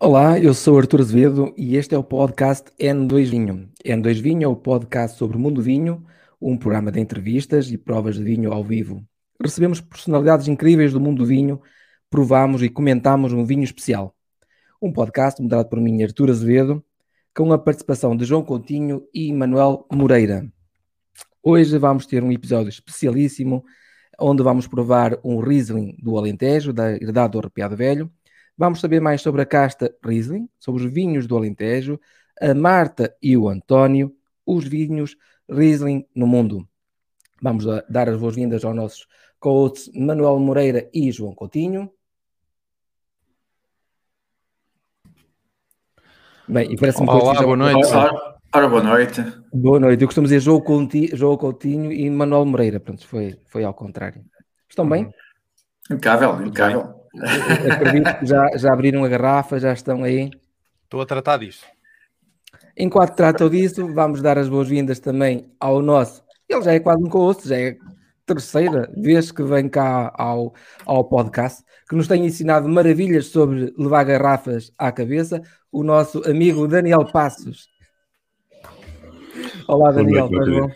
Olá, eu sou Artur Azevedo e este é o podcast N2 Vinho. N2 Vinho é o podcast sobre o mundo vinho, um programa de entrevistas e provas de vinho ao vivo. Recebemos personalidades incríveis do mundo do vinho, provamos e comentamos um vinho especial. Um podcast moderado por mim, Artur Azevedo, com a participação de João Coutinho e Manuel Moreira. Hoje vamos ter um episódio especialíssimo, onde vamos provar um Riesling do Alentejo, da Herdade do Arrepiado Velho, Vamos saber mais sobre a casta Riesling, sobre os vinhos do Alentejo, a Marta e o António, os vinhos Riesling no mundo. Vamos dar as boas-vindas aos nossos co-hosts Manuel Moreira e João Coutinho. Bem, e parece-me Olá, boa noite. Ora, boa noite. Boa noite. Eu costumo dizer João Coutinho, João Coutinho e Manuel Moreira. Pronto, foi, foi ao contrário. Estão bem? Impecável, impecável. Acredito que já, já abriram a garrafa, já estão aí. Estou a tratar disso. Enquanto tratam disso, vamos dar as boas-vindas também ao nosso. Ele já é quase um co-host, já é terceira vez que vem cá ao, ao podcast, que nos tem ensinado maravilhas sobre levar garrafas à cabeça, o nosso amigo Daniel Passos. Olá, Daniel, estás bom?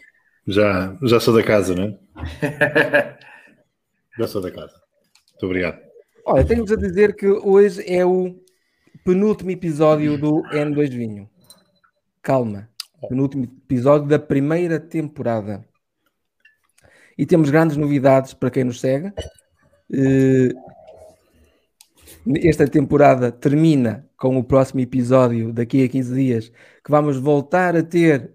Já, já sou da casa, não é? já sou da casa. Muito obrigado. Olha, tenho-vos a dizer que hoje é o penúltimo episódio do N2 Vinho. Calma. Penúltimo episódio da primeira temporada. E temos grandes novidades para quem nos segue. Eh, esta temporada termina com o próximo episódio daqui a 15 dias, que vamos voltar a ter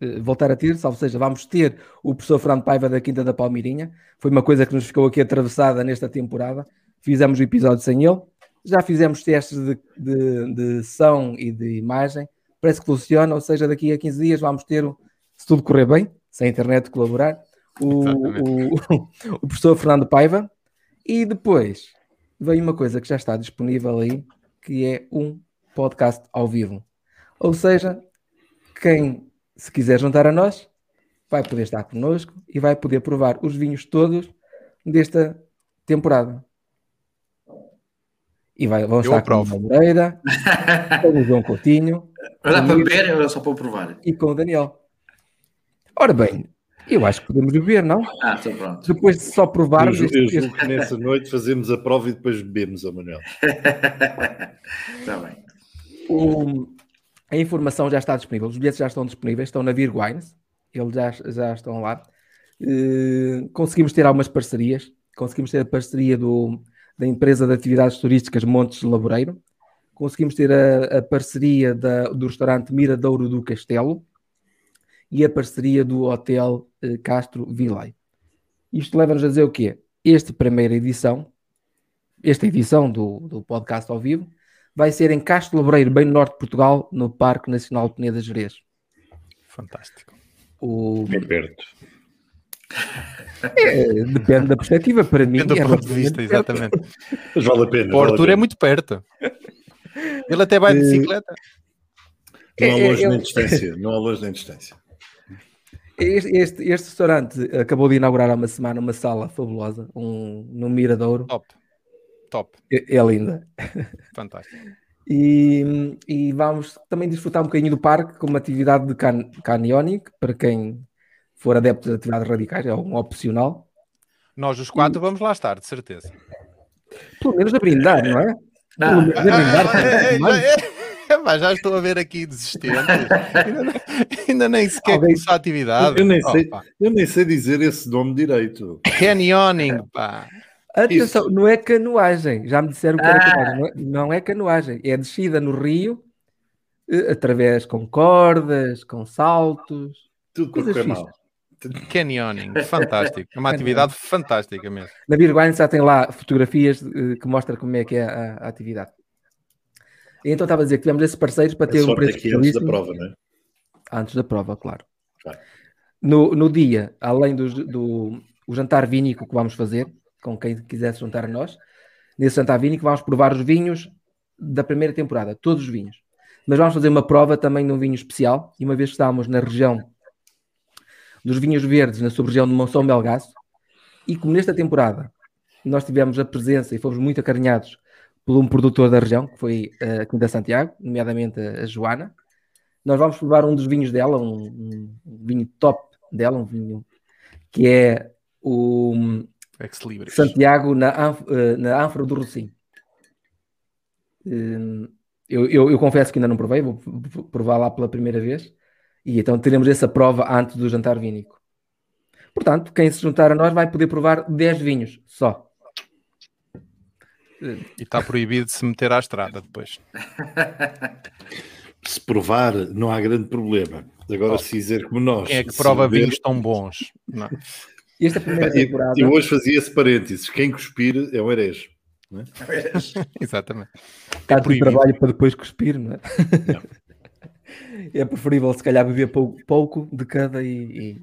eh, voltar a ter, salvo seja, vamos ter o professor Fernando Paiva da Quinta da Palmeirinha. Foi uma coisa que nos ficou aqui atravessada nesta temporada fizemos o episódio sem ele, já fizemos testes de, de, de som e de imagem, parece que funciona, ou seja, daqui a 15 dias vamos ter, se tudo correr bem, se a internet colaborar, o, o, o, professor Fernando Paiva, e depois vem uma coisa que já está disponível aí, que é um podcast ao vivo. Ou seja, quem se quiser juntar a nós, vai poder estar connosco e vai poder provar os vinhos todos desta temporada. E vai, vão estar com o Moreira, com o João Coutinho. Dá para beber ou é só para provar? E com o Daniel. Ora bem, eu acho que podemos beber, não? Ah, então pronto. Depois de só provarmos. Eu, eu julgo que nessa noite fazemos a prova e depois bebemos, a Manuel. Está bem. O, a informação já está disponível, os bilhetes já estão disponíveis, estão na Vir Wines, eles já, já estão lá. Uh, conseguimos ter algumas parcerias, conseguimos ter a parceria do da empresa de atividades turísticas Montes Laboreiro. Conseguimos ter a, a parceria da, do restaurante Miradouro do Castelo e a parceria do Hotel eh, Castro Vilay. Isto leva-nos a dizer o quê? Esta primeira edição, esta edição do, do podcast ao vivo, vai ser em Castro Laboreiro, bem no norte de Portugal, no Parque Nacional de Peneda Gerês. Fantástico. O... Bem perto. É, depende da perspectiva. Para mim, depende do é ponto de vista, exatamente. Mas vale a pena. O Arthur vale é muito perto. Ele até vai de eh, bicicleta. Não há é, longe nem distância. Não há longe nem distância. Este, este, este, restaurante acabou de inaugurar há uma semana uma sala fabulosa, um, no Miradouro. Top. Top. É, é linda. Fantástico. E, e, vamos também desfrutar um bocadinho do parque com uma atividade de can, canyoning, para quem for adepto de atividades radicais, é um opcional. Nós, os quatro, e... vamos lá estar, de certeza. Pelo menos a brindar, não é? Não. Pelo menos a brindar. Mas já estou a ver aqui desistentes. ainda, ainda, nem sequer Alguém... começou a atividade. Eu nem, sei, eu nem sei dizer esse nome direito. Canyoning, pá. Atenção, Isso. não é canoagem. Já me disseram que era ah. canoagem. Não é, não é canoagem. É descida no rio, eh, através com cordas, com saltos. Tudo coisas mal. Canyoning, fantástico. É uma atividade fantástica mesmo. Na Birwine já tem lá fotografias uh, que mostram como é que é a, a atividade. E então estava a dizer que tivemos esses parceiros para ter um preço aqui antes da prova, não é? Antes da prova, claro. claro. No, no dia, além do, do o jantar vínico que vamos fazer, com quem quiser se juntar a nós, nesse jantar vínico vamos provar os vinhos da primeira temporada, todos os vinhos. Mas vamos fazer uma prova também de um vinho especial, e uma vez que estamos na região dos vinhos verdes na sub-região de Monção Melgaço. E como nesta temporada nós tivemos a presença e fomos muito acarinhados por um produtor da região, que foi a Quinta Santiago, nomeadamente a Joana. Nós vamos provar um dos vinhos dela, um, um vinho top dela, um vinho que é o Santiago na, eh, na Ânfora do Rocim. Hum, eu, eu, eu, confesso que ainda não provei, vou provar lá pela primeira vez. E então teremos essa prova antes do jantar vínico. Portanto, quem se juntar a nós vai poder provar 10 vinhos só. E está proibido de se meter à estrada depois. se provar, não há grande problema. Agora, oh, se dizer como nós. Quem é que prova ver... vinhos tão bons? Não. Esta primeira temporada. Eu hoje fazia esse parênteses: quem cuspir é o herege. É? Exatamente. Está é trabalho para depois cuspir, não é? Não. É preferível, se calhar, beber pouco, pouco de cada e,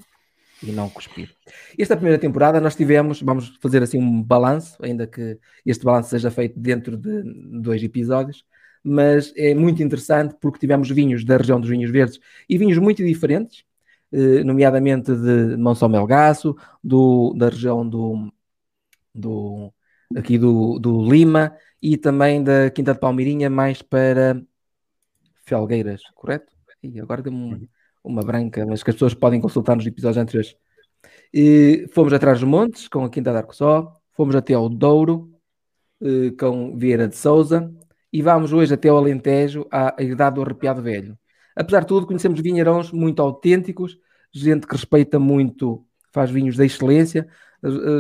e, e, não cuspir. Esta primeira temporada nós tivemos, vamos fazer assim um balanço, ainda que este balanço seja feito dentro de dois episódios, mas é muito interessante porque tivemos vinhos da região dos vinhos verdes e vinhos muito diferentes, eh, nomeadamente de Monção Melgaço, do, da região do, do aqui do, do Lima e também da Quinta de Palmeirinha, mais para Felgueiras, correto? E agora deu-me uma branca, mas que as pessoas podem consultar nos episódios anteriores. E fomos atrás dos montes com a Quinta de Arcossó, fomos até ao Douro eh, com Vieira de Souza e vamos hoje até ao Alentejo, à Herdade do Arrepiado Velho. Apesar de tudo, conhecemos vinheirões muito autênticos, gente que respeita muito, faz vinhos de excelência,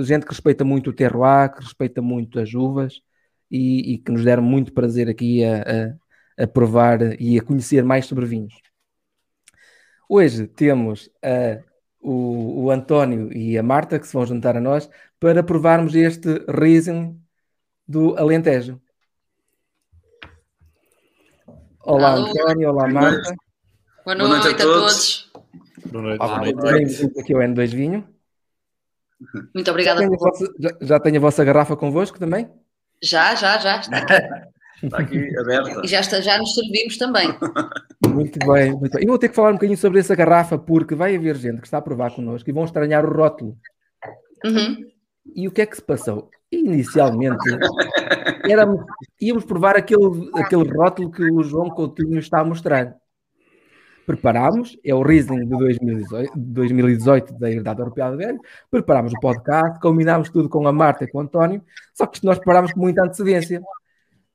gente que respeita muito o terroir, que respeita muito as uvas e, e que nos deram muito prazer aqui a, a, a, provar e a conhecer mais sobre vinhos. Hoje temos a, o, o António e a Marta que se vão juntar a nós para provarmos este Riesling do Alentejo. Olá Alô. António, olá Marta. Boa noite, Boa noite a, todos. Boa noite. Boa noite. Bem-vindo aqui ao N2 Vinho. Muito obrigada. Já tenho, vossa, já, já tenho a vossa garrafa convosco também? Já, já, já. Está aqui, está aqui aberta. E já, está, já nos servimos também. Muito bem, muito bem. E vou ter que falar um bocadinho sobre essa garrafa, porque vai haver gente que está a provar connosco e vão estranhar o rótulo. Uhum. E o que é que se passou? Inicialmente, éramos, íamos provar aquele, aquele rótulo que o João Coutinho está a mostrar preparámos, é o Riesling de 2018, 2018 da Herdade Europeia do Velho, preparámos o podcast, combinámos tudo com a Marta e com o António, só que nós preparámos com muita antecedência.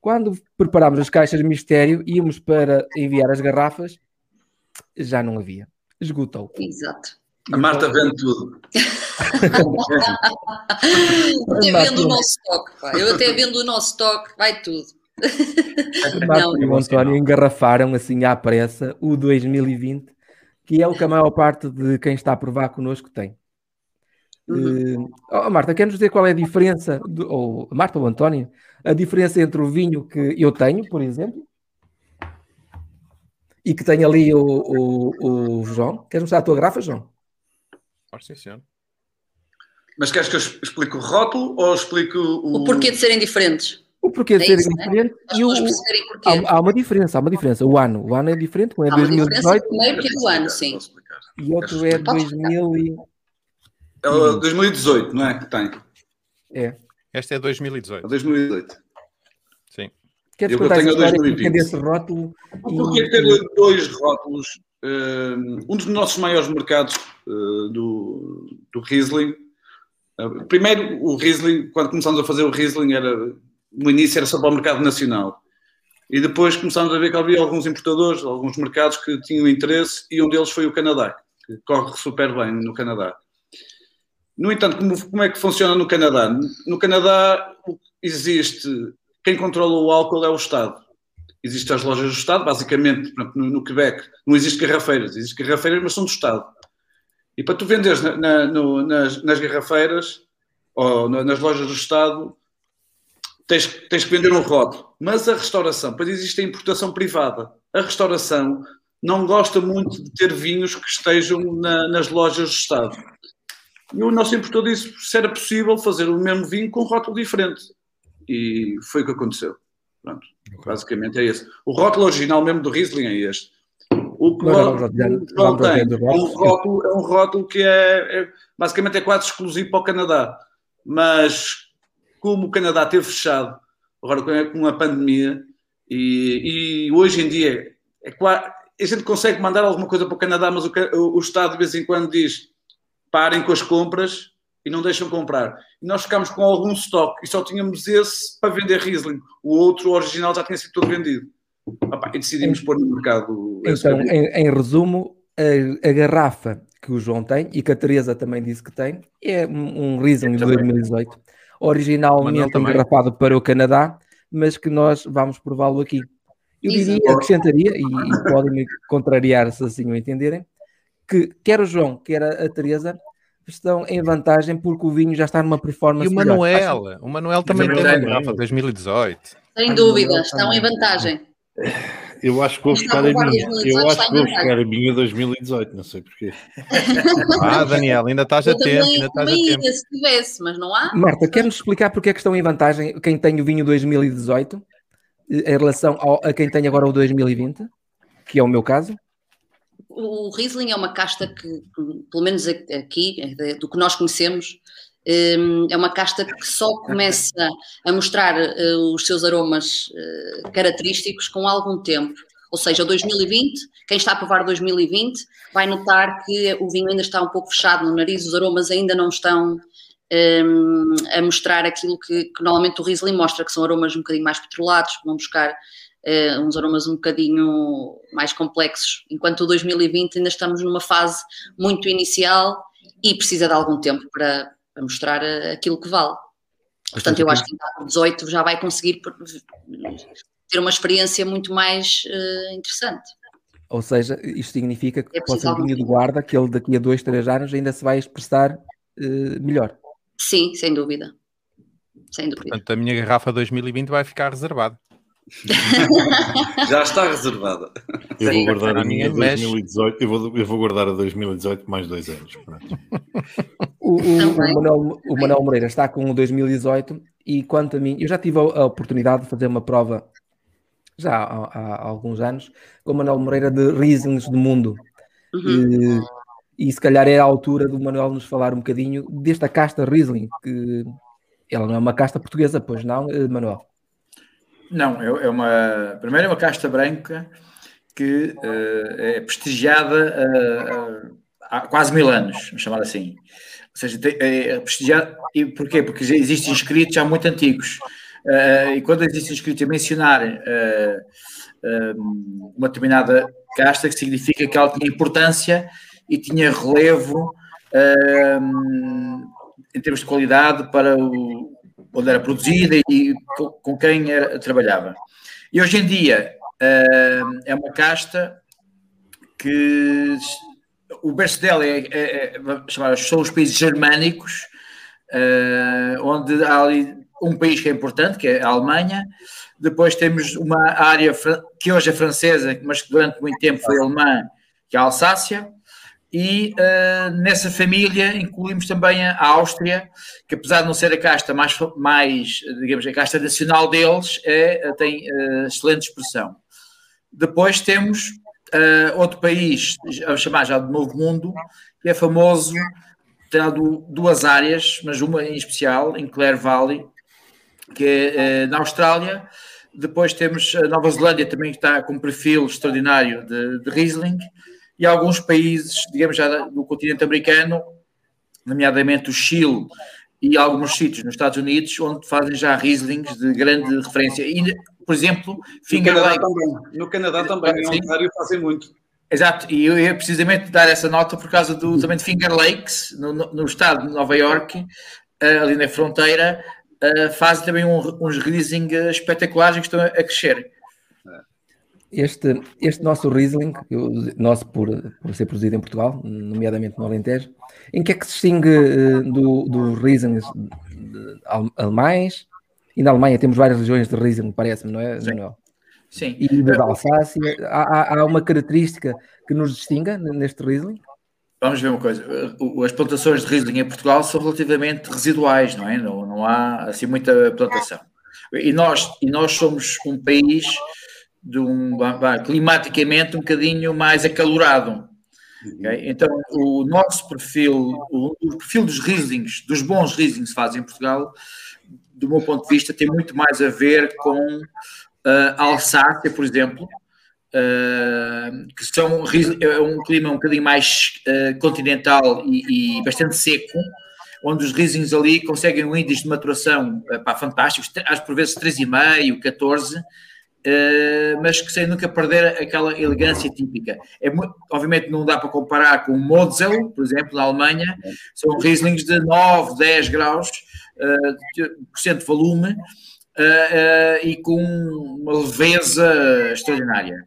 Quando preparámos as caixas de mistério, íamos para enviar as garrafas, já não havia. Esgotou. Exato. A Marta vende tudo. até vendo o nosso toque, Eu até vendo o nosso toque, vai tudo. O Marco e o António engarrafaram assim à pressa o 2020, que é o que a maior parte de quem está a provar connosco tem. Uhum. Uh, oh, Marta, quer nos dizer qual é a diferença, do, ou Marta ou António, a diferença entre o vinho que eu tenho, por exemplo, e que tem ali o, o, o João? Queres mostrar a tua garrafa, João? Pode sim, senhor. Mas queres que eu explique o rótulo ou explique o... O porquê de serem diferentes? O porquê de é serem né? diferentes e o, há, há, uma diferença, há uma diferença. O ano, o ano é diferente, um é há 2018. Primeiro que é do ano, sim. E outro é 2000 e... É 2018, não é? Que tem. É. Esta é 2018. É 2018. Sim. Queres eu tenho a 2020. desse rótulo? Porquê ter dois rótulos? Um dos nossos maiores mercados uh, do, do Riesling. Uh, primeiro, o Riesling, quando começámos a fazer o Riesling, era no início era só para o mercado nacional. E depois começámos a ver que havia alguns importadores, alguns mercados que tinham interesse, e um deles foi o Canadá, que corre super bem no Canadá. No entanto, como, como é que funciona no Canadá? No Canadá existe, quem controla o álcool é o Estado. Existem as lojas do Estado, basicamente, no, no Quebec, não existe garrafeiras, existem garrafeiras, mas são do Estado. E para tu venderes na, na, no, nas, nas garrafeiras, ou nas lojas do Estado, tens, tens que vender um rótulo. Mas a restauração, pois existe a importação privada. A restauração não gosta muito de ter vinhos que estejam na, nas lojas do Estado. E o nosso importador disse se era possível fazer o mesmo vinho com um rótulo diferente. E foi o que aconteceu. Pronto, basicamente é esse. O rótulo original mesmo do Riesling é este. O que o tem é um rótulo, é um rótulo que é, é, basicamente é quase exclusivo para o Canadá. Mas como o Canadá teve fechado agora com a pandemia, e, e hoje em dia é claro, a gente consegue mandar alguma coisa para o Canadá, mas o, o Estado de vez em quando diz parem com as compras e não deixam comprar. E nós ficámos com algum estoque e só tínhamos esse para vender Riesling. O outro, o original, já tinha sido todo vendido. Opa, e decidimos pôr no mercado. Então, em, em, resumo, a, a, garrafa que o João tem e que a Teresa também disse que tem é um, um Riesling de 2018. Originalmente engarrafado para o Canadá, mas que nós vamos prová-lo aqui. Eu diria, acrescentaria, e, e podem me contrariar se assim o entenderem, que quer o João, quer a, a Teresa estão em vantagem porque o vinho já está numa performance. E o Manuel, melhor. o Manuel também tem uma garrafa 2018. Sem dúvida, estão em vantagem. Eu acho que vou buscar a minha. Eu acho que vou buscar a minha 2018, não sei porquê. Ah, Daniel, ainda estás a tempo. Ainda estás a tempo. se tivesse, mas não há. Marta, quer-nos explicar porque é que estão em vantagem quem tem o vinho 2018 em relação ao, a quem tem agora o 2020, que é o meu caso? O Riesling é uma casta que, pelo menos aqui, do que nós conhecemos, hum, é uma casta que só começa a mostrar eh, os seus aromas eh, característicos com algum tempo. Ou seja, 2020, quem está a provar 2020 vai notar que o vinho ainda está um pouco fechado no nariz, os aromas ainda não estão um, a mostrar aquilo que, que, normalmente o Riesling mostra, que são aromas um bocadinho mais petrolados, que vão buscar uh, uns aromas um bocadinho mais complexos, enquanto o 2020 ainda estamos numa fase muito inicial e precisa de algum tempo para, para mostrar uh, aquilo que vale. Portanto, eu acho que em 18 já vai conseguir ter uma experiência muito mais uh, interessante. Ou seja, isto significa que é pode ser um vinho de guarda que ele daqui a dois, três anos ainda se vai expressar uh, melhor. Sim, sem dúvida. Sem dúvida. Portanto, a minha garrafa 2020 vai ficar reservada. Já está reservada. Eu vou guardar a minha 2018. Eu vou, eu vou guardar a 2018 mais dois anos. O, o, o, Manuel, o Manuel Moreira está com o 2018 e quanto a mim, eu já tive a oportunidade de fazer uma prova já há, há alguns anos com o Manuel Moreira de Rieslings do Mundo. Uhum. E, e se calhar é a altura do Manuel nos falar um bocadinho desta casta Riesling, que ela não é uma casta portuguesa, pois não, eh, Manuel? Não, é, é uma. Primeiro é uma casta branca que uh, é prestigiada uh, há quase mil anos, vamos chamar assim. Ou seja, é prestigiada. E porquê? Porque já existem inscritos já muito antigos. Uh, e quando existem inscritos a mencionar uma determinada casta, que significa que ela tinha importância e tinha relevo em termos de qualidade para o, onde era produzida e com quem era, trabalhava. E hoje em dia uh, é uma casta que o berço dela é, é, é são os países germânicos, uh, onde há ali um país que é importante, que é a Alemanha. Depois temos uma área que hoje é francesa, mas que durante muito tempo foi alemã, que é a Alsácia e uh, nessa família incluímos também a Áustria, que apesar de não ser a casta mais, mais digamos, a casta nacional deles, é, tem uh, excelente expressão. Depois temos uh, outro país, a chamar já de Novo Mundo, que é famoso, tem duas áreas, mas uma em especial, em Clare Valley, que é na Austrália. Depois temos a Nova Zelândia também, que está com um perfil extraordinário de, de Riesling e alguns países, digamos já do continente americano, nomeadamente o Chile e alguns sítios nos Estados Unidos, onde fazem já Rieslings de grande referência. E, por exemplo, Finger no Canadá Lake. também, no Canadá também, em Ontário fazem muito. Exato, e eu ia precisamente dar essa nota por causa do, também de Finger Lakes, no, no estado de Nova York, uh, ali na fronteira, uh, fazem também um, uns Riesling espetaculares que estão a crescer. Este, este nosso Riesling, nosso por, por ser produzido em Portugal, nomeadamente no Alentejo, em que é que se distingue uh, do, do Riesling alemães? E na Alemanha temos várias regiões de Riesling, parece-me, não é, Sim. Manuel? Sim. E da Alsácia, há, há uma característica que nos distinga neste Riesling? Vamos ver uma coisa, as plantações de Riesling em Portugal são relativamente residuais, não é? Não, não há assim muita plantação. E nós, e nós somos um país de um climaticamente um bocadinho mais acalorado. Okay? Então, o nosso perfil, o, o, perfil dos Rieslings, dos bons Rieslings que se fazem em Portugal, do meu ponto de vista, tem muito mais a ver com uh, a Alsácia, por exemplo, uh, que são é um clima um bocadinho mais uh, continental e, e, bastante seco, onde os Rieslings ali conseguem um índice de maturação uh, pá, fantásticos, às por vezes 3,5, 14, Uh, mas que sem nunca perder aquela elegância típica. É, obviamente não dá para comparar com o Mosel, por exemplo, na Alemanha, são Rieslings de 9, 10 graus uh, de volume uh, e com uma leveza extraordinária.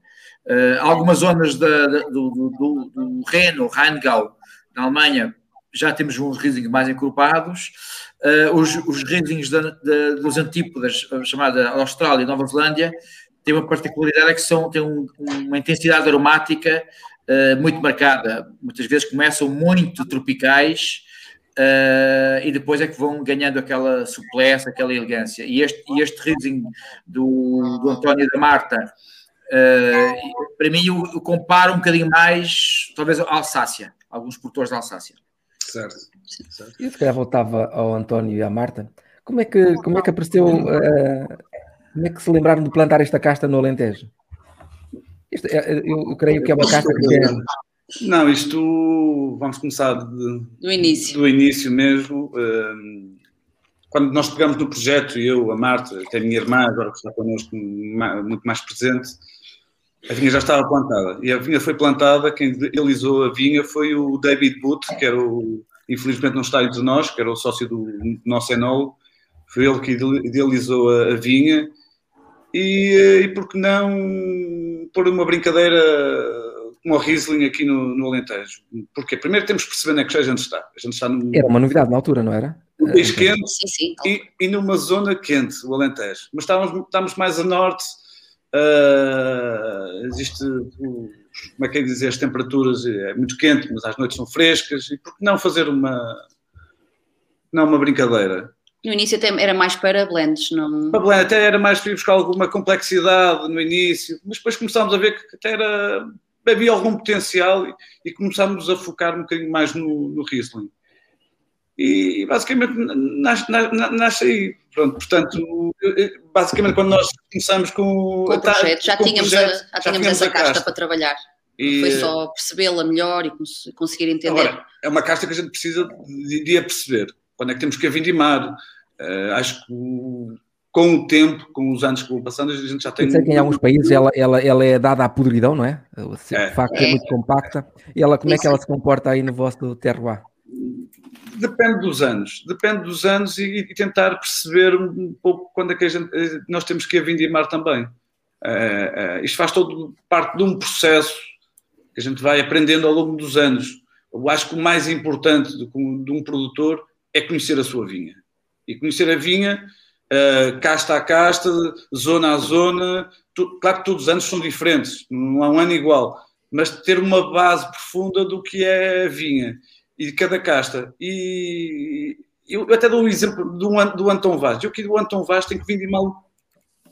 algumas zonas da, do, do, do Reno, Rheingau, na Alemanha, já temos uns Rieslings mais encorpados. os, os Rieslings dos antípodas, chamada Austrália e Nova Zelândia, tem uma particularidade é que são, têm um, uma intensidade aromática uh, muito marcada. Muitas vezes começam muito tropicais uh, e depois é que vão ganhando aquela suplesse, aquela elegância. E este, e este Riesling do, do António da Marta, uh, para mim, eu, eu, comparo um bocadinho mais, talvez, a Alsácia, alguns produtores da Alsácia. Certo. certo. Eu se calhar voltava ao António e à Marta. Como é que, como é que apareceu uh, como é que se lembraram de plantar esta casta no Alentejo? Isto, é, eu, eu, creio que é uma casta que é... Não, isto vamos começar de, do início. Do início mesmo. Hum, quando nós pegamos no projeto, eu, a Marta, até a minha irmã, agora que está connosco muito mais presente, a vinha já estava plantada. E a vinha foi plantada, quem idealizou a vinha foi o David Booth, que era o, infelizmente não está entre nós, que era o sócio do nosso enólogo. Foi ele que idealizou a, a vinha e, e por que não pôr uma brincadeira como o Riesling aqui no, no Alentejo? Porque primeiro temos que perceber onde é que a gente está. A gente está no, era uma novidade na altura, não era? No país quente sim, sim. E, e, numa zona quente, o Alentejo. Mas estávamos, estamos mais a norte, uh, existe, como é que é dizer, as temperaturas é muito quente, mas as noites são frescas, e por que não fazer uma, não uma brincadeira? No início até era mais para blends, não? Para blend, até era mais para buscar alguma complexidade no início, mas depois começámos a ver que até era, havia algum potencial e, e começámos a focar um bocadinho mais no, no Riesling. E, basicamente nasce, nasce aí. Pronto, portanto, basicamente quando nós começamos com, com o projeto, já, com tínhamos, projeto, a, já, já tínhamos essa casta, casta para trabalhar. E, Foi só percebê-la melhor e conseguir entender. Agora, é uma casta que a gente precisa de, de a perceber quando é que temos que a vindimar. Uh, acho que com o tempo, com os anos que vão passando, a gente já tem. sei que em alguns países ela, ela, ela é dada à podridão, não é? De é. facto, é, é muito compacta. E ela, como é que ela se comporta aí no vosso terroir? Depende dos anos, depende dos anos e, e, tentar perceber um pouco quando é que gente, eh, nós temos que a vindimar também. Uh, uh, isto faz todo parte de um processo que a gente vai aprendendo ao longo dos anos. Eu acho que o mais importante de, de um produtor é conhecer a sua vinha. E conhecer a vinha, uh, casta a casta, zona a zona. Tu, claro que todos os anos são diferentes, não há um ano igual, mas ter uma base profunda do que é a vinha e de cada casta. E eu até dou um exemplo do, do Anton Vaz. Eu aqui do Anton Vaz tenho que vir de mal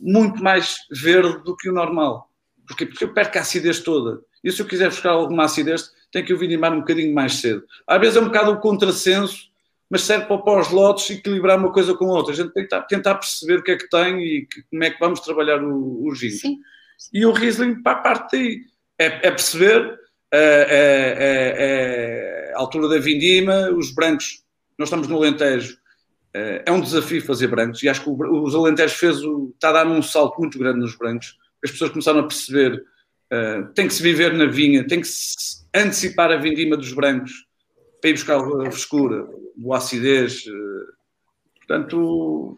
muito mais verde do que o normal. Porquê? Porque eu perco a acidez toda. E se eu quiser buscar alguma acidez, tenho que o vindimar um bocadinho mais cedo. Às vezes é um bocado o contrassenso mas serve para pôr os lotes e equilibrar uma coisa com a outra. A gente tem que tentar perceber o que é que tem e que, como é que vamos trabalhar o, o gin. Sim. E o Riesling, para a parte daí, é, é perceber é, é, é, a altura da vindima, os brancos, nós estamos no Alentejo, é, é um desafio fazer brancos e acho que os Alentejos fez o, está a dar um salto muito grande nos brancos. As pessoas começaram a perceber, uh, tem que se viver na vinha, tem que se antecipar a vindima dos brancos para ir buscar a frescura, boa acidez. Eh, portanto,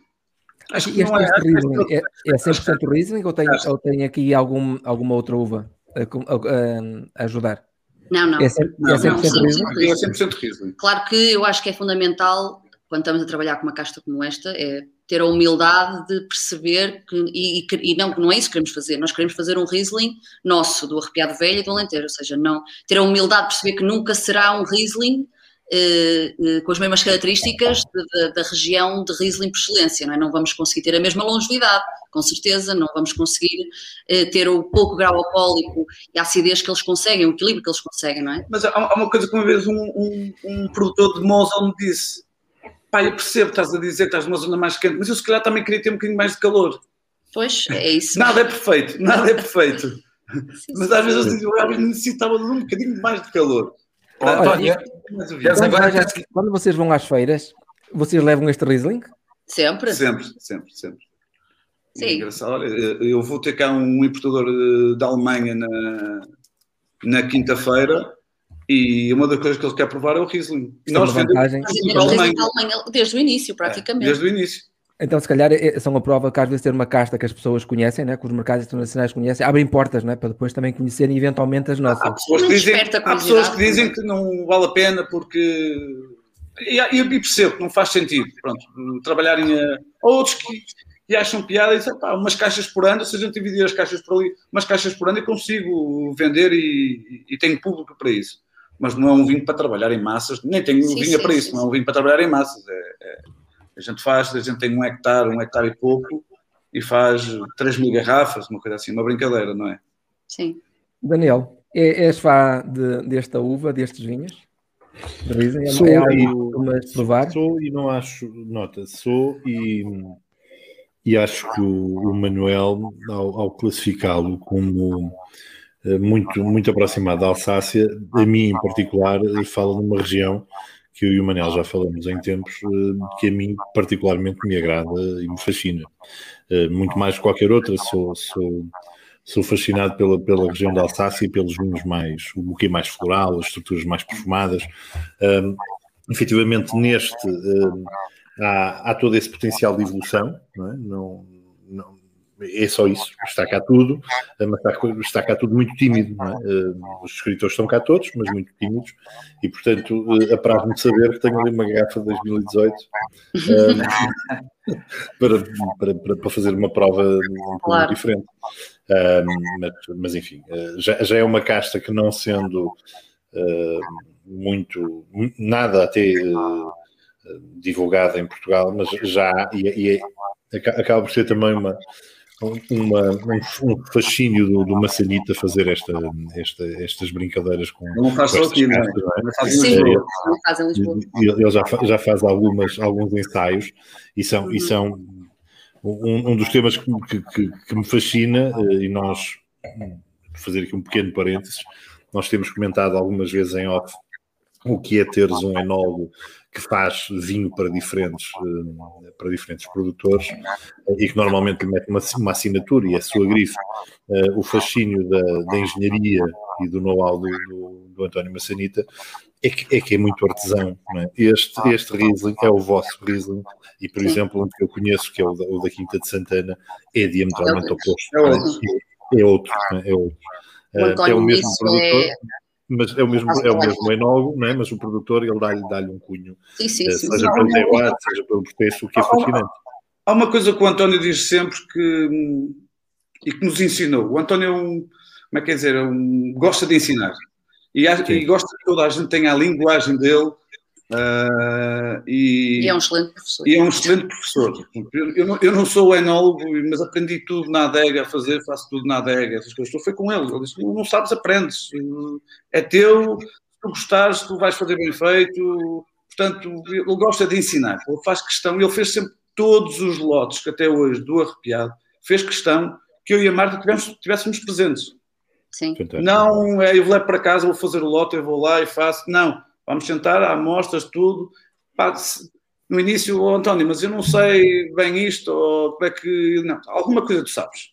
acho que este, é, este Riesling é, é 100% Riesling ou tem, ou tem aqui algum, alguma outra uva a, a, a ajudar? Não, não. É 100%, não, é 100% não, Riesling? É 100% Riesling. Claro que eu acho que é fundamental, quando estamos a trabalhar com uma casta como esta, é ter a humildade de perceber que, e, e, não, não é isso que queremos fazer, nós queremos fazer um Riesling nosso, do Arrepiado Velho e do Alentejo, ou seja, não, ter a humildade de perceber que nunca será um Riesling eh, eh, com as mesmas características da região de Riesling por excelência, não é? Não vamos conseguir ter a mesma longevidade, com certeza, não vamos conseguir eh, ter o pouco grau alcoólico e a acidez que eles conseguem, o equilíbrio que eles conseguem, não é? Mas há, uma coisa que uma vez um, um, um produtor de Mosel me disse, Pá, eu percebo, estás a dizer que estás numa zona mais quente, mas eu se calhar também queria ter um bocadinho mais de calor. Pois, é isso. Nada é perfeito, nada é perfeito. Sim, mas às vezes eu, às vezes necessitava de um bocadinho mais de calor. Olha, quando, quando vocês vão às feiras, vocês levam este Riesling? Sempre. Sempre, sempre, sempre. Sim. É engraçado. Olha, eu vou ter cá um importador da Alemanha na, na quinta-feira e uma das coisas que ele quer provar é o Riesling. E nós vendemos Alemanha. desde o início, praticamente. Desde o início. Então, se calhar, é, são a prova que às vezes ter uma casta que as pessoas conhecem, né, que os mercados internacionais conhecem, abrem portas né, para depois também conhecerem eventualmente as nossas. Há pessoas, que dizem, há pessoas que dizem que não vale a pena porque. E, e percebo que não faz sentido. Pronto, trabalharem a. Ou outros que, que acham piada e dizem, pá, umas caixas por ano, se a gente dividir as caixas por ali, umas caixas por ano eu consigo vender e, e, e tenho público para isso. Mas não é um vinho para trabalhar em massas, nem tenho sim, vinho sim, para sim, isso, não é um vinho para trabalhar em massas. É, é a gente faz, a gente tem um hectare, um hectare e pouco, e faz 3 mil garrafas, uma coisa assim, uma brincadeira, não é? Sim. Daniel, é, és fã de, desta uva, destes vinhos? Dizem, é, sou, é algo e, provar? Sou e não acho, nota, sou e, e acho que o, Manuel, ao, ao classificá-lo como eh, muito, muito aproximado da Alsácia, a mim em particular, fala numa região que eu e o Manel já falamos em tempos, eh, que a mim particularmente me agrada e me fascina. Eh, muito mais que qualquer outra, sou, sou, sou fascinado pela, pela região da Alsácia e pelos vinhos mais, o buquê mais floral, as estruturas mais perfumadas. Um, efetivamente, neste há, há todo esse potencial de evolução, não, é? não, não é só isso, está cá tudo, eh, mas está, está cá tudo muito tímido. É? Eh, os escritores estão cá todos, mas muito tímidos, e portanto eh, apraz-me saber que tenho ali uma garrafa de 2018 para, para, para, para, fazer uma prova um pouco diferente. mas, mas, enfim, já, já é uma casta que não sendo muito, nada até divulgada em Portugal, mas já e, e é, acaba por ser também uma, uma, um, fascínio do, do Massanita fazer esta, esta, estas brincadeiras com. Não faz só aqui, não é? Ele já, já faz algumas, alguns ensaios e são, uhum. e são um, um dos temas que, que, que, me fascina, eh, e nós, fazer aqui um pequeno parênteses, nós temos comentado algumas vezes em off o que é teres um enólogo que faz vinho para diferentes, eh, para diferentes produtores e que normalmente lhe mete uma, uma assinatura e a sua grife. Eh, o fascínio da, da engenharia e do know-how do, do, do, António Massanita é que, é que é muito artesão. É? Este, este Riesling é o vosso Riesling e, por exemplo, um que eu conheço, que é o da, o da Quinta de Santana, é diametralmente oposto. É outro. É outro. É, outro. O é o mesmo produtor. É mas é o mesmo, é o mesmo enólogo, não é? mas o produtor ele dá-lhe dá um cunho, sim, sim, eh, seja sim, pelo terroir, seja pelo processo, o que é fascinante. Há uma coisa que o António diz sempre que, e que nos ensinou. O António é um, como é que quer dizer, é um, gosta de ensinar. E, e, gosta que toda a gente tenha a linguagem dele Uh, e, e, é um excelente professor. E é um excelente professor. Eu não, eu não sou enólogo, mas aprendi tudo na adega a fazer, faço tudo na adega, essas coisas. Foi com ele. Ele disse: não sabes, aprendes. É teu, se tu gostares, tu vais fazer bem feito. Portanto, ele gosta de ensinar. Ele faz questão, ele fez sempre todos os lotes que até hoje, do arrepiado, fez questão que eu e a Marta tivemos, tivéssemos presentes. Sim. Não é eu levo para casa, vou fazer o lote, eu vou lá e faço. Não vamos sentar, amostras, tudo. Pá, no início, oh, António, mas eu não sei bem isto, ou como é que. Não, alguma coisa tu sabes.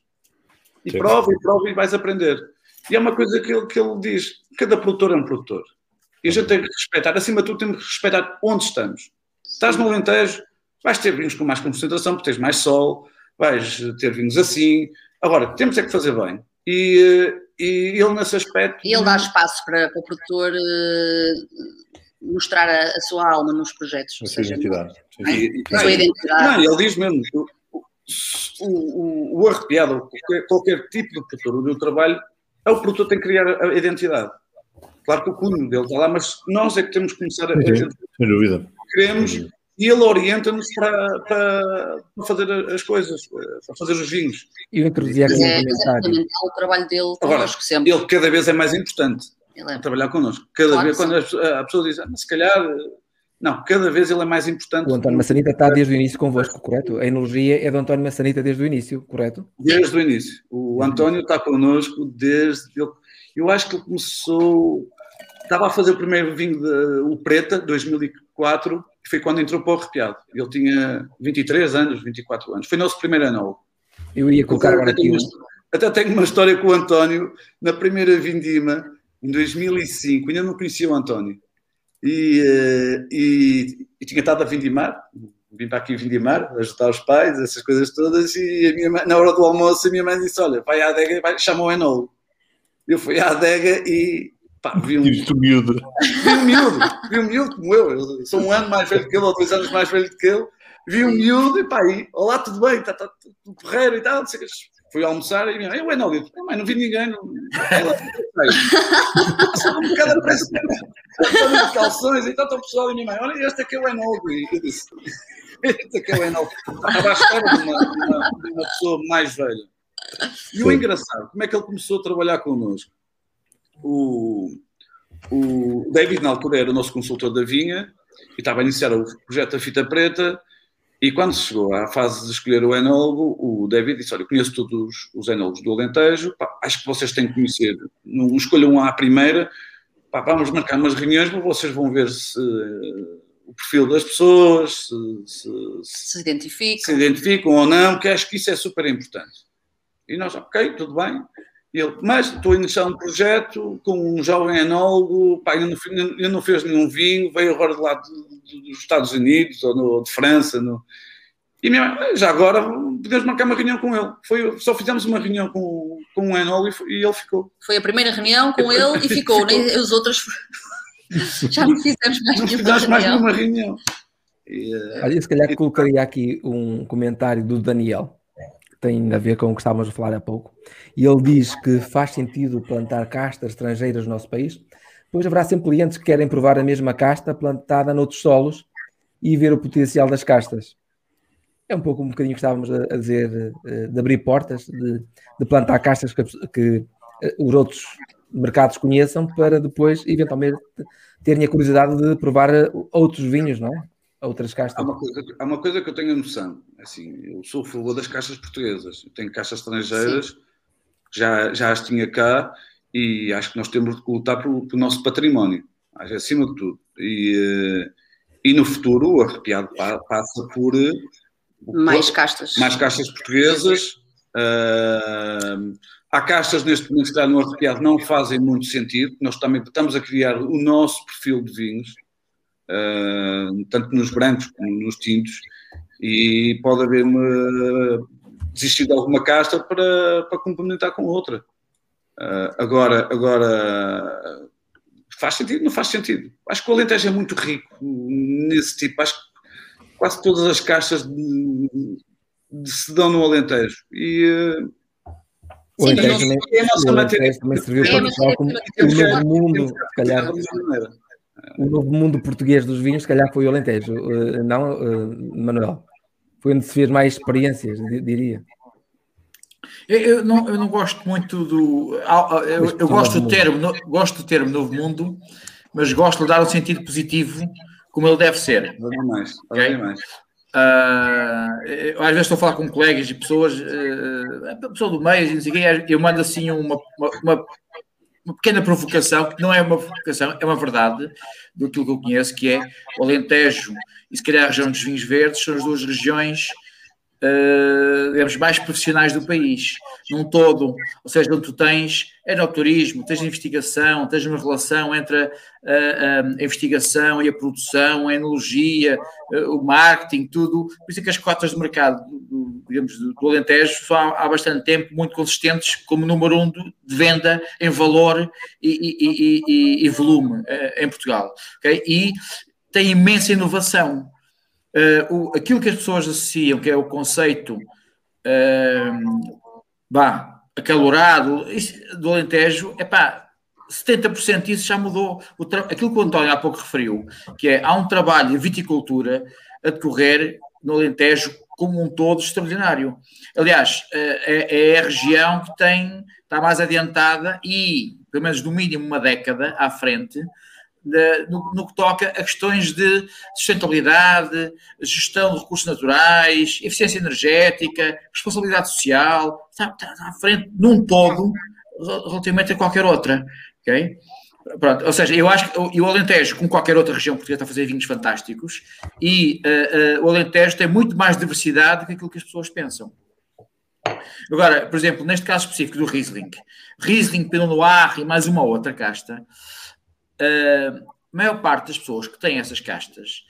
E Sim. prova, e prova, e vais aprender. E é uma coisa que ele, que ele diz: cada produtor é um produtor. E a gente tem que respeitar, acima de tudo, temos que respeitar onde estamos. Estás no Alentejo, vais ter vinhos com mais concentração, porque tens mais sol, vais ter vinhos assim. Agora, temos é que fazer bem. E, e ele, nesse aspecto. E ele dá espaço para, para o produtor uh, mostrar a, a, sua alma nos projetos. A sua identidade. A sua identidade. Não, ele diz mesmo. O, o, o arrepiado, qualquer, qualquer, tipo de produtor, o meu trabalho é o produtor tem que criar a identidade. Claro que o cunho dele está lá, mas nós é que temos que começar a. Sim, sem dúvida. Queremos e ele orienta-nos para, para, fazer as coisas, para fazer os vinhos. E introduzir aqui é, é o trabalho dele connosco sempre. Ele cada vez é mais importante é. trabalhar connosco. Cada claro vez, quando a pessoa diz, ah, se calhar Não, cada vez ele é mais importante. O António Massanita está desde o início convosco, correto? A enologia é do António Massanita desde o início, correto? Desde o início. O António está connosco desde. Eu acho que ele começou. Estava a fazer o primeiro vinho de o Preta, 2004, que foi quando entrou para o Arrepiado. Ele tinha 23 anos, 24 anos. Foi nosso primeiro ano. Eu ia colocar agora aqui. Até tenho uma história com o António, na primeira vindima, em 2005. Ainda não conhecia o António e, eh, e, e tinha estado a vindimar, vim para aqui vindimar, ajudar os pais, essas coisas todas, e a minha mãe, na hora do almoço a minha mãe disse, olha, vai à adega e vai, chama o enol. Eu fui à adega e pá, vi um... Tive miúdo. Vi um miúdo, vi um miúdo como eu, eu sou um ano mais velho que ele, ou dois anos mais velho que ele, vi um miúdo e pá, e, olá, tudo bem, está tá, tudo correto e tal, fui almoçar e minha mãe, eu é não, mãe, não vi ninguém, não... Passava um bocado a pressa, de calções, então estou pessoal e minha mãe, olha, este aqui é o Enogo, e eu disse, este aqui é o Enogo, estava à espera de uma, de, uma, de uma, pessoa mais velha. E o engraçado, como é que ele começou a trabalhar connosco? O, o David, na altura, era o nosso consultor da vinha, e estava a iniciar o projeto da fita preta, e quando chegou à fase de escolher o enólogo, o David disse: Olha, conheço todos os enólogos do Alentejo, pá, acho que vocês têm que conhecer. Não escolham à primeira, pá, vamos marcar umas reuniões, mas vocês vão ver se o perfil das pessoas, se se, se, identificam. se identificam ou não, porque acho que isso é super importante. E nós, ok, tudo bem. Ele, mas estou a iniciar um projeto com um jovem enólogo, pá, ainda não, ainda não fez nenhum vinho, veio agora de lá de, dos Estados Unidos ou no, de França. No, e minha, já agora podemos marcar uma reunião com ele. Foi, só fizemos uma reunião com, com um enólogo e, e ele ficou. Foi a primeira reunião com ele e ficou. Nem, os outros já não fizemos mais, não fizemos mais nenhuma reunião. E, Olha, se calhar e, colocaria aqui um comentário do Daniel tem a ver com o que estávamos a falar há pouco. E ele diz que faz sentido plantar castas estrangeiras no nosso país, pois haverá sempre clientes que querem provar a mesma casta plantada noutros solos e ver o potencial das castas. É um pouco um bocadinho que estávamos a, dizer eh, de abrir portas, de, de plantar castas que, que, eh, os outros mercados conheçam para depois, eventualmente, terem a curiosidade de provar eh, outros vinhos, não é? Outras castas? Há uma, coisa, há uma coisa que eu tenho a noção. Assim, eu sou a favor das caixas portuguesas. Eu tenho caixas estrangeiras, já, já as tinha cá e acho que nós temos de lutar pelo, pelo nosso património, acima de tudo. E, eh, e no futuro o arrepiado passa por eh, mais castas, mais castas portuguesas. Uh, há castas neste momento que está no arrepiado não fazem muito sentido. Nós também estamos a criar o nosso perfil de vinhos uh, tanto nos brancos como nos tintos, e pode haver uma, desistir de alguma casta para, para complementar com outra. Uh, agora, agora, faz sentido? Não faz sentido. Acho que o Alentejo é muito rico nesse tipo. Acho que quase todas as caixas se dão no Alentejo. E, uh, o Alentejo também, é a nossa matéria. também serviu para Portugal como o novo mundo, se calhar o novo mundo português dos vinhos, se calhar foi o Alentejo, uh, não, uh, Manuel? Foi onde se fez mais experiências, diria. Eu, eu, não, eu não gosto muito do. Eu, eu gosto, do termo, no, gosto do termo novo mundo, mas gosto de dar um sentido positivo como ele deve ser. Não mais, okay? mais. Uh, às vezes estou a falar com colegas e pessoas, uh, pessoa do meio, eu mando assim uma, uma, uma uma pequena provocação, que não é uma provocação, é uma verdade do que eu conheço, que é o Alentejo e se calhar a região dos vinhos verdes são as duas regiões digamos, mais profissionais do país, num todo, ou seja, onde tu tens enoturismo, tens investigação, tens uma relação entre a, a, a investigação e a produção, a enologia, o marketing, tudo, por isso é que as cotas de mercado, do, digamos, do, Alentejo são há, há, bastante tempo muito consistentes como número um de venda em valor e, e, e, e volume em Portugal, ok? E tem imensa inovação, uh, o, aquilo que as pessoas associam, que é o conceito uh, bah, acalorado do Alentejo, é pá, 70% disso já mudou. Aquilo que o António há pouco referiu, que é há um trabalho de viticultura a decorrer no Alentejo como um todo extraordinário. Aliás, eh, é, é a região que tem, está mais adiantada e, pelo menos no mínimo uma década à frente, de, no, no, que toca a questões de sustentabilidade, gestão de recursos naturais, eficiência energética, responsabilidade social, está, está, à frente num todo relativamente a qualquer outra. Okay? Pronto, ou seja, eu acho que o Alentejo, como qualquer outra região portuguesa, está a fazer vinhos fantásticos e uh, uh, o Alentejo tem muito mais diversidade do que aquilo que as pessoas pensam. Agora, por exemplo, neste caso específico do Riesling, Riesling, Pinot Noir e mais uma outra casta, a maior parte das pessoas que têm essas castas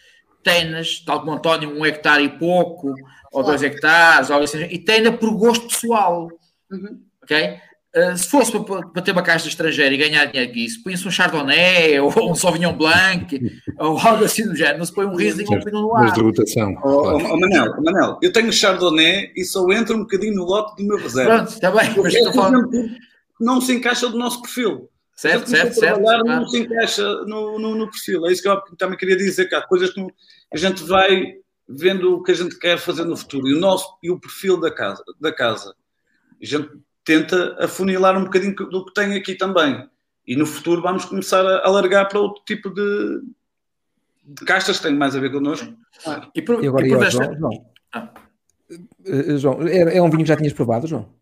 têm-nas, tal como António, um hectare e pouco, ou dois hectares, ou assim, e têm-na por gosto pessoal. Uhum. Ok? Uh, se fosse para, para, ter uma caixa estrangeira e ganhar dinheiro disso, põe-se um Chardonnay ou um Sauvignon Blanc ou algo assim do género, não se põe um Riesling ou um Pinot Noir. Mas de rotação. Oh, claro. oh, Manel, oh, Manel, eu tenho Chardonnay e só entro um bocadinho no lote do meu reserva. Pronto, está bem, mas estou falando... Não se encaixa do nosso perfil. Certo, certo, certo. Não se encaixa no, no, no, perfil. É isso que eu também queria dizer, que há coisas que a gente vai vendo o que a gente quer fazer no futuro e o nosso e o perfil da casa. Da casa. A gente tenta afunilar um bocadinho do que tem aqui também. E no futuro vamos começar a alargar para outro tipo de, de castas que têm mais a ver connosco. Ah, e, por, e agora, e por João, João, ah. uh, João é, é, um vinho que já tinhas provado, João?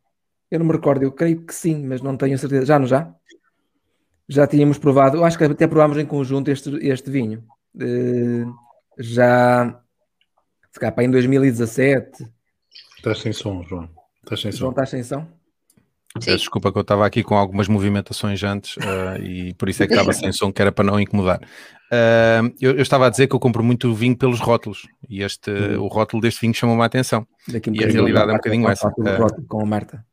Eu não me recordo, eu creio que sim, mas não tenho certeza. Já não já? Já tínhamos provado, eu acho que até provámos em conjunto este, este vinho. Uh, já, se calhar, em 2017. Estás sem som, João. Estás sem som. João, estás sem som? Peço desculpa que eu estava aqui com algumas movimentações antes uh, e por isso é que estava sem som, que era para não incomodar. Uh, eu, eu, estava a dizer que eu compro muito vinho pelos rótulos e este, hum. o rótulo deste vinho chamou-me a atenção. Um e a realidade é um bocadinho essa. Com a Marta.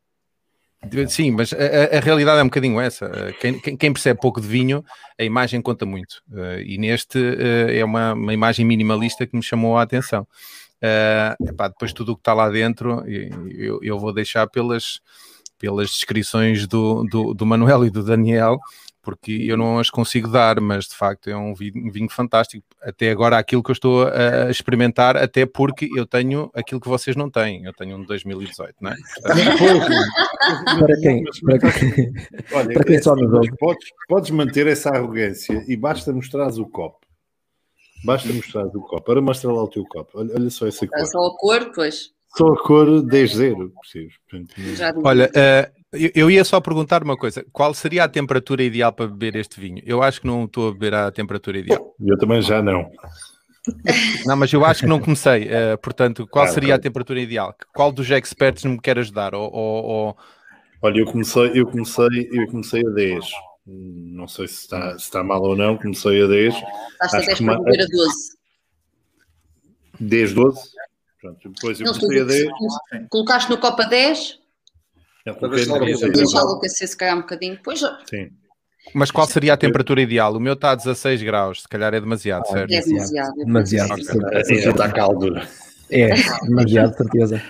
Sim, mas a, a, realidade é um bocadinho essa. Quem, quem, percebe pouco de vinho, a imagem conta muito. e neste é uma, uma imagem minimalista que me chamou a atenção. Epá, depois tudo o que está lá dentro, eu, eu vou deixar pelas pelas descrições do, do, do, Manuel e do Daniel, porque eu não as consigo dar, mas de facto é um vinho, um vinho, fantástico. Até agora, aquilo que eu estou a experimentar, até porque eu tenho aquilo que vocês não têm. Eu tenho um de 2018, não é? para quem? Para quem, Olha, para quem só nos ouve. Podes, podes manter essa arrogância e basta mostrares o copo. Basta mostrar o copo. Para mostrar lá o teu copo. Olha, olha só essa cor. É só a cor, pois. Só a cor 10-0, Olha, uh, eu ia só perguntar uma coisa: qual seria a temperatura ideal para beber este vinho? Eu acho que não estou a beber à temperatura ideal. Eu também já não. Não, mas eu acho que não comecei. Uh, portanto, qual ah, seria okay. a temperatura ideal? Qual dos experts me quer ajudar? Ou, ou, ou... Olha, eu comecei, eu comecei, eu comecei a 10. Não sei se está, se está mal ou não, comecei a 10. Estás a 10 para beber a 12. 10, 12? Pronto, depois eu comecei a 10. Colocaste no Copa 10? Deixá-lo aquecer se calhar um bocadinho. Pois Sim. Mas qual seria a temperatura ideal? O meu está a 16 graus, se calhar é demasiado, ah, certo? É demasiado. É demasiado. Assim já está caldo. É, demasiado, certeza.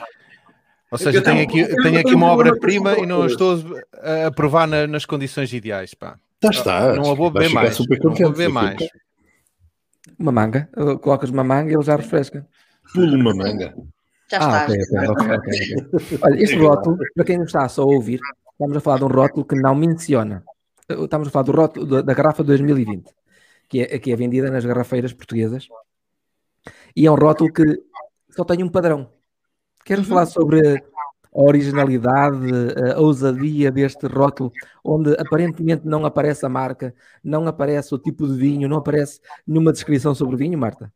Ou seja, tenho aqui, tenho aqui uma obra-prima e não estou a provar na, nas condições ideais. Pá. Já está. Não a vou beber mais. Não vou beber mais. Uma manga, colocas uma manga e ele já refresca. Pulo uma manga. Já ah, está. Okay, okay, okay, Olha, este rótulo, para quem não está só a ouvir, estamos a falar de um rótulo que não menciona. Estamos a falar do rótulo da garrafa 2020, que é, que é vendida nas garrafeiras portuguesas. E é um rótulo que só tem um padrão. Quero uhum. falar sobre a originalidade, a ousadia deste rótulo, onde aparentemente não aparece a marca, não aparece o tipo de vinho, não aparece nenhuma descrição sobre o vinho, Marta?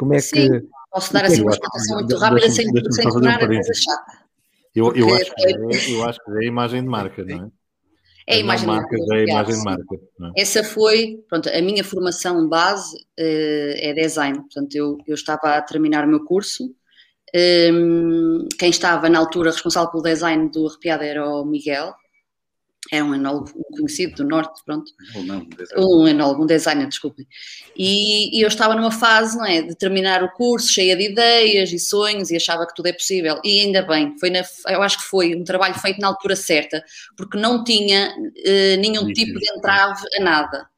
Como é Sim. que Posso dar assim uma explicação muito rápida sem, sem tornar a coisa chata. Eu, eu, acho que é, eu acho que é a imagem de marca, não é? É a imagem de marca. É a imagem de marca. É? Essa foi, pronto, a minha formação base uh, é design. Portanto, eu, eu estava a terminar o meu curso. Um, ehm, quem estava na altura responsável pelo design do Arrepiado era o Miguel, é um enólogo conhecido do Norte, pronto. um, enólogo, um designer, desculpem. E, e, eu estava numa fase, não é, de terminar o curso, cheia de ideias e sonhos, e achava que tudo é possível. E ainda bem, foi na, eu acho que foi um trabalho feito na altura certa, porque não tinha eh, nenhum tipo de entrave a nada.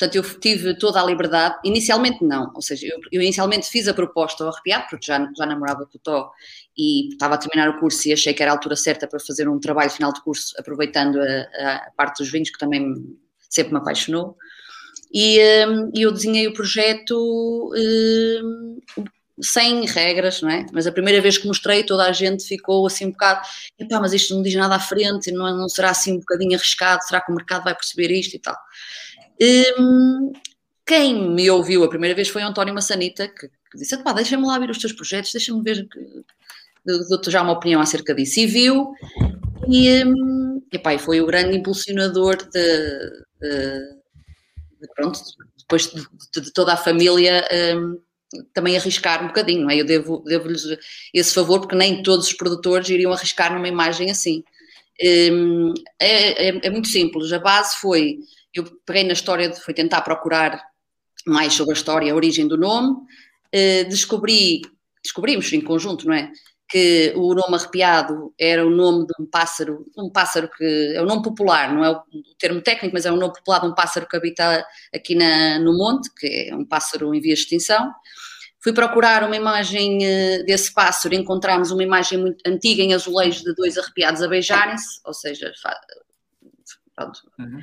Portanto, eu tive toda a liberdade. Inicialmente, não. Ou seja, eu, eu inicialmente fiz a proposta ao arrepiado, porque já, já namorava com o Tó e estava a terminar o curso e achei que era a altura certa para fazer um trabalho final de curso, aproveitando a, a parte dos vinhos, que também sempre me apaixonou. E um, eu desenhei o projeto um, sem regras, não é? Mas a primeira vez que mostrei, toda a gente ficou assim um bocado, epá, mas isto não diz nada à frente, não, não será assim um bocadinho arriscado, será que o mercado vai perceber isto e tal? Um, quem me ouviu a primeira vez foi o António Massanita, que, que disse, deixa-me lá ver os teus projetos, deixa-me ver, dou-te já uma opinião acerca disso, e viu, e, um, foi o grande impulsionador de, de, de pronto, depois de, de, toda a família um, também arriscar um bocadinho, não é? Eu devo, devo-lhes esse favor, porque nem todos os produtores iriam arriscar numa imagem assim. Hum, é, é, é, muito simples. A base foi, eu peguei na história, de, foi tentar procurar mais sobre a história, a origem do nome, uh, descobri, descobrimos em conjunto, não é? Que o nome arrepiado era o nome de um pássaro, um pássaro que é o nome popular, não é o termo técnico, mas é um nome popular de um pássaro que habita aqui na, no monte, que é um pássaro em vias de extinção. Fui procurar uma imagem uh, desse pássaro, encontramos uma imagem muito antiga em azulejo de dois arrepiados a beijarem-se, ou seja, pronto. Uhum.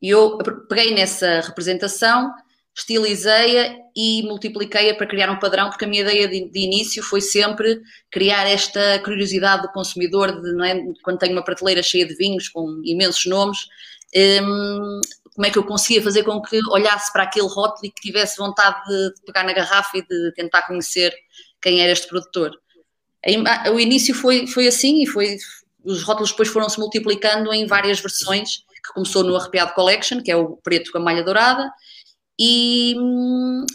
E eu peguei nessa representação, estilizei-a e multipliquei-a para criar um padrão, porque a minha ideia de, de, início foi sempre criar esta curiosidade do consumidor, de, é? quando tenho uma prateleira cheia de vinhos com imensos nomes, um, como é que eu conseguia fazer com que olhasse para aquele rótulo e que tivesse vontade de, de pegar na garrafa e de tentar conhecer quem era este produtor. O início foi, foi assim e foi, os rótulos depois foram se multiplicando em várias versões, que começou no Arrepiado Collection, que é o preto com a malha dourada, e,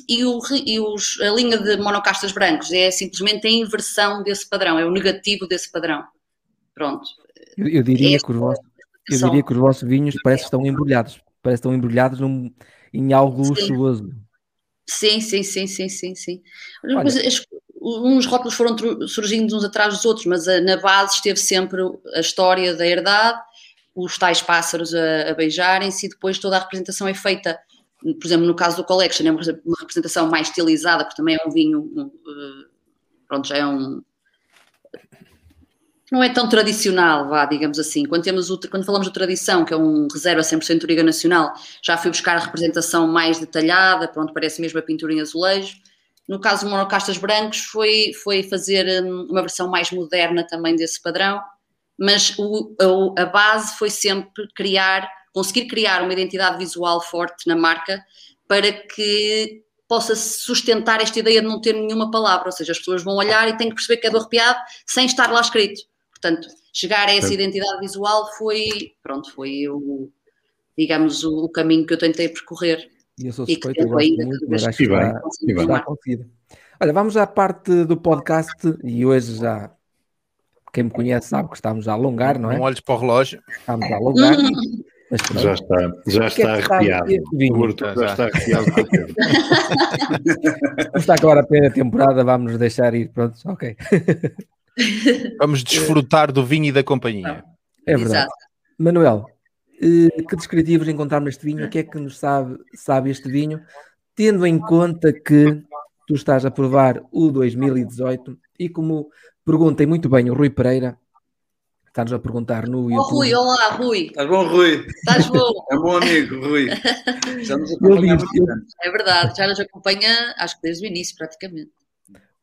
e, o, e os, a linha de monocastas brancos é simplesmente a inversão desse padrão, é o negativo desse padrão. Pronto. Eu, eu diria, é que, os vossos, eu diria que os vossos vinhos parecem que estão embrulhados parece que estão embrulhados num, em algo luxuoso. Sim, sim, sim, sim, sim, sim. Olha, mas as, uns rótulos foram surgindo uns atrás dos outros, mas na base esteve sempre a história da herdade, os tais pássaros a, a beijarem-se e depois toda a representação é feita, por exemplo, no caso do Collection, é uma, uma representação mais estilizada, porque também é um vinho, um, uh, pronto, já é um, não é tão tradicional, vá, digamos assim. Quando, temos o, quando falamos de tradição, que é um reserva 100% Origa Nacional, já fui buscar a representação mais detalhada, pronto, parece mesmo a pintura em azulejo. No caso do Monocastas Brancos, foi, foi fazer uma versão mais moderna também desse padrão, mas o, a, a base foi sempre criar, conseguir criar uma identidade visual forte na marca para que possa sustentar esta ideia de não ter nenhuma palavra, ou seja, as pessoas vão olhar e têm que perceber que é do arrepiado sem estar lá escrito. Portanto, chegar a essa Sim. identidade visual foi, pronto, foi o, digamos, o, caminho que eu tentei percorrer. E eu sou suspeito, eu gosto muito, mas acho que está, está conseguido. Olha, vamos à parte do podcast e hoje já, quem me conhece sabe que estamos a alongar, não é? Não olhes para o relógio. Estamos a alongar. já está, já está é arrepiado. Já, já está arrepiado. está agora a primeira temporada, vamos nos deixar ir. Pronto, ok. Vamos desfrutar do vinho e da companhia. É verdade. Exato. Manuel, eh, que descritivos encontramos neste vinho? O que é que nos sabe, sabe este vinho? Tendo em conta que tu estás a provar o 2018 e como perguntem muito bem o Rui Pereira, está-nos a perguntar no YouTube. Oh, Rui, olá, Rui. Estás bom, Rui? Estás bom? É bom amigo, Rui. Já nos acompanha É verdade, já nos acompanha, acho que desde o início, praticamente.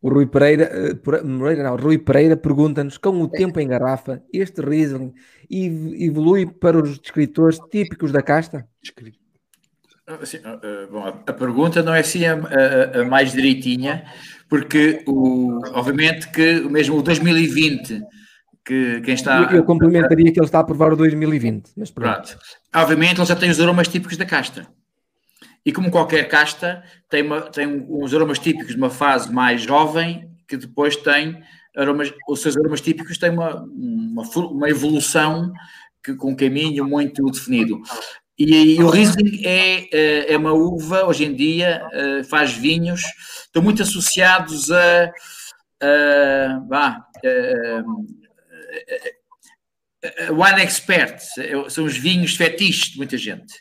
O Rui Pereira, eh, Pereira não, Rui Pereira pergunta-nos: com o tempo em garrafa, este Riesling evolui para os descritores típicos da casta? Assim, bom, a pergunta não é assim a, a, a, mais direitinha, porque o, obviamente que mesmo o 2020, que quem está. Eu, eu complementaria que ele está a provar o 2020, mas pronto. pronto. Obviamente ele já tem os aromas típicos da casta. E como qualquer casta, tem, uma, tem uns aromas típicos de uma fase mais jovem, que depois tem aromas, os seus aromas típicos têm uma, uma, uma evolução que, com um caminho muito definido. E, e, o Riesling é, eh, é uma uva, hoje em dia, eh, faz vinhos, estão muito associados a, a, a, a wine expert, são os vinhos fetiches de muita gente.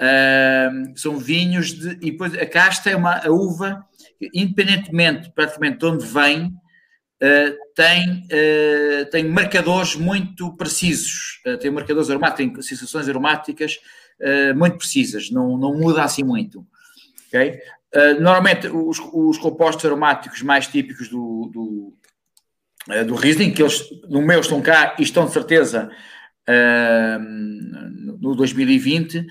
Uh, são vinhos de. E depois a casta é uma a uva, independentemente praticamente de onde vem, uh, tem, uh, tem marcadores muito precisos. tem marcadores aromáticos, tem sensações aromáticas uh, muito precisas, não, não muda assim muito. Okay? Uh, normalmente, os, os, compostos aromáticos mais típicos do, do, uh, do Riesling, que eles no meu estão cá e estão de certeza no 2020,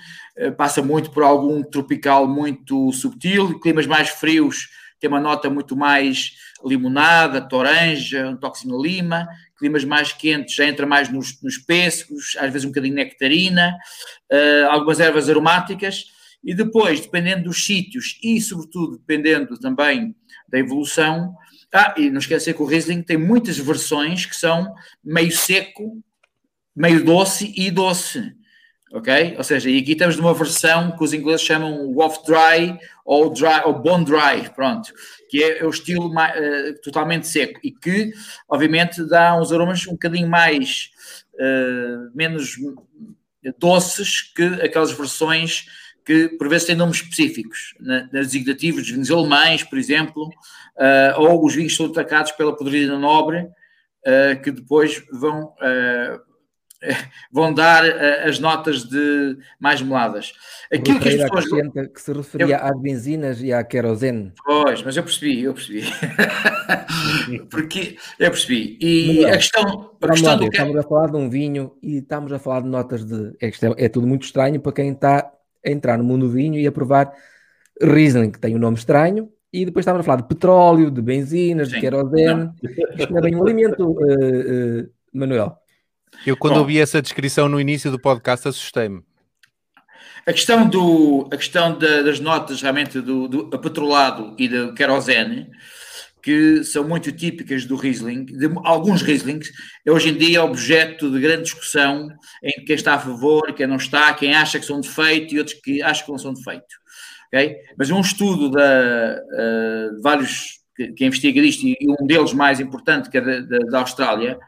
passa muito por algum tropical muito subtil, climas mais frios tem uma nota muito mais limonada, toranja, um toquezinho lima, climas mais quentes já entra mais nos, nos pêssegos, às vezes um bocadinho nectarina, uh, algumas ervas aromáticas, e depois, dependendo dos sítios e, sobretudo, dependendo também da evolução, ah, e não esquecer que o Riesling tem muitas versões que são meio seco, meio doce e doce ok? Ou seja, e aqui estamos numa versão que os ingleses chamam off dry ou dry ou bone dry, pronto, que é, é o estilo mais, uh, totalmente seco e que, obviamente, dá uns aromas um bocadinho mais uh, menos doces que aquelas versões que por vezes têm nomes específicos, nas designativos dos vinhos alemães, por exemplo, uh, ou os vinhos são atacados pela podridão nobre, que depois vão vão dar uh, as notas de mais moladas. Aquilo que as pessoas. que se referia eu... às benzinas e à querosene. Pois, mas eu percebi, eu percebi. Porque eu percebi. E a questão. A questão do que... Estamos a falar de um vinho e estamos a falar de notas de. É, é, é tudo muito estranho para quem está a entrar no mundo do vinho e a provar Riesling, que tem um nome estranho, e depois estávamos a falar de petróleo, de benzinas, Sim. de querosene. Isto não é bem um alimento, uh, uh, Manuel. Eu, quando Bom, ouvi essa descrição no início do podcast, assustei-me. A questão, do, a questão da, das notas realmente do, do petrolado e do querosene, que são muito típicas do Riesling, de alguns Rieslings, é hoje em dia objeto de grande discussão em quem está a favor, quem não está, quem acha que são defeito e outros que acham que não são defeito. Okay? Mas um estudo da, uh, de vários que, que investiga isto, e um deles mais importante, que é da, da, da Austrália,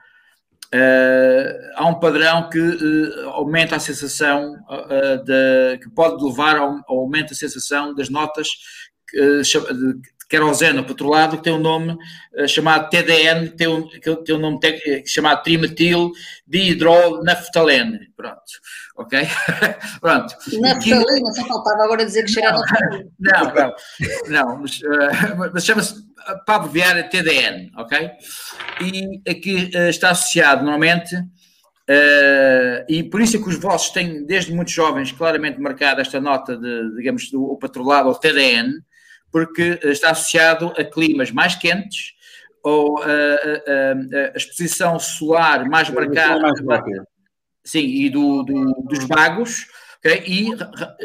Uh, há um padrão que uh, aumenta a sensação uh, de, que pode levar ao, ao aumento da sensação das notas de querosene petrolado que tem um nome chamado TDN, tem um, que tem um nome chamado trimetil dihidronaftalene. Pronto, ok? Pronto. Naftalina, só faltava agora dizer que cheira. Não, não, não, mas, mas chama-se para abreviar TDN, ok? E aqui uh, está associado normalmente, uh, e por isso é que os vossos têm, desde muito jovens, claramente marcado esta nota de, digamos, do patrolado ou TDN, porque uh, está associado a climas mais quentes ou a exposição solar mais marcada. Sim, e do, do, dos vagos okay? e,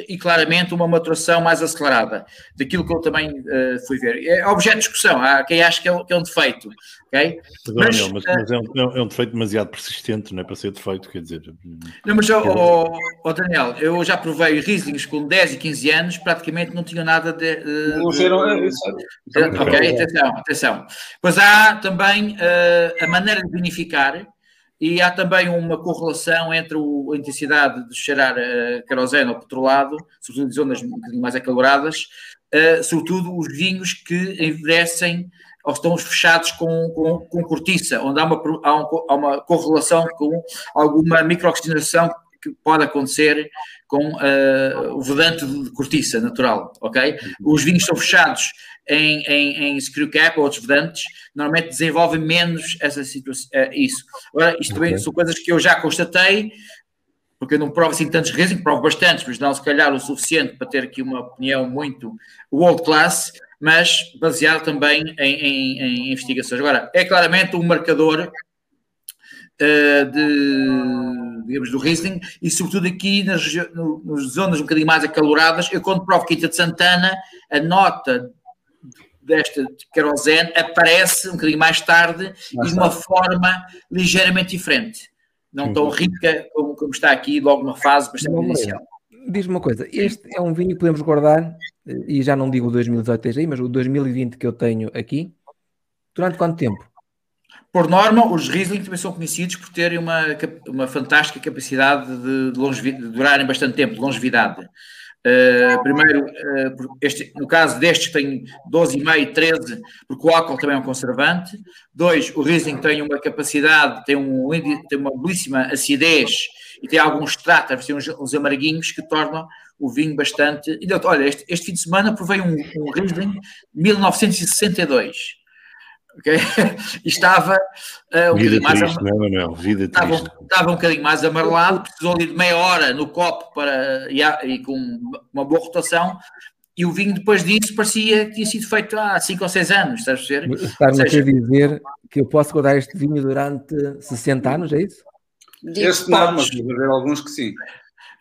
e claramente uma maturação mais acelerada, daquilo que eu também uh, fui ver. É objeto de discussão, há quem acha que é, que é um defeito, ok? mas, Daniel, mas, mas é, um, é, um, defeito demasiado persistente, não é para ser defeito, quer dizer... Não, mas, oh, oh, Daniel, eu já provei Rieslings com 10 e 15 anos, praticamente não tinham nada de... de, não serão, é, ok, atenção, atenção. Pois há também uh, a maneira de vinificar, e há também uma correlação entre a intensidade de cheirar uh, querosene ou petrolado, sobretudo em zonas um bocadinho mais acaloradas, uh, sobretudo os vinhos que envelhecem ou estão fechados com, com, com cortiça, onde há uma, há, um, há uma correlação com alguma microoxigenação que pode acontecer com uh, o vedante de cortiça natural, ok? Os vinhos são fechados em, em, em screw cap ou outros vedantes, normalmente desenvolvem menos essa situação, uh, isso. Agora, isto também okay. são coisas que eu já constatei, porque eu não provo assim tantos riscos, provo bastantes, mas não se calhar o suficiente para ter aqui uma opinião muito world class, mas baseado também em, em, em investigações. Agora, é claramente um marcador uh, de, digamos, do Riesling e sobretudo aqui nas, nas zonas um bocadinho mais acaloradas, eu quando provo Quinta de Santana, a nota desta querosene aparece um bocadinho mais tarde e de uma forma ligeiramente diferente. Não tão rica como, como, está aqui, logo numa fase bastante inicial. Diz-me uma coisa, este é um vinho que podemos guardar, e já não digo o 2018 aí, mas o 2020 que eu tenho aqui, durante quanto tempo? Por norma, os Riesling também são conhecidos por terem uma, uma fantástica capacidade de, de, de durarem bastante tempo, de longevidade. Uh, primeiro, uh, este, no caso destes tem 12,5, 13, porque o álcool também é um conservante. Dois, o Riesling tem uma capacidade, tem, um, tem uma belíssima acidez e tem alguns extratos, tem uns, uns amarguinhos que tornam o vinho bastante. Olha, este, este fim de semana provei um, um Riesling 1962 ok? E estava uh, um Vida bocadinho mais triste, não é, Manuel? Vida estava, triste. estava um bocadinho mais amarelado, precisou ali de meia hora no copo para, e, e, com uma boa rotação. E o vinho depois disso parecia que tinha sido feito há 5 ou 6 anos, estás a ver? Está-me seja... a dizer que eu posso guardar este vinho durante 60 anos, é isso? Este não, mas deve haver alguns que sim.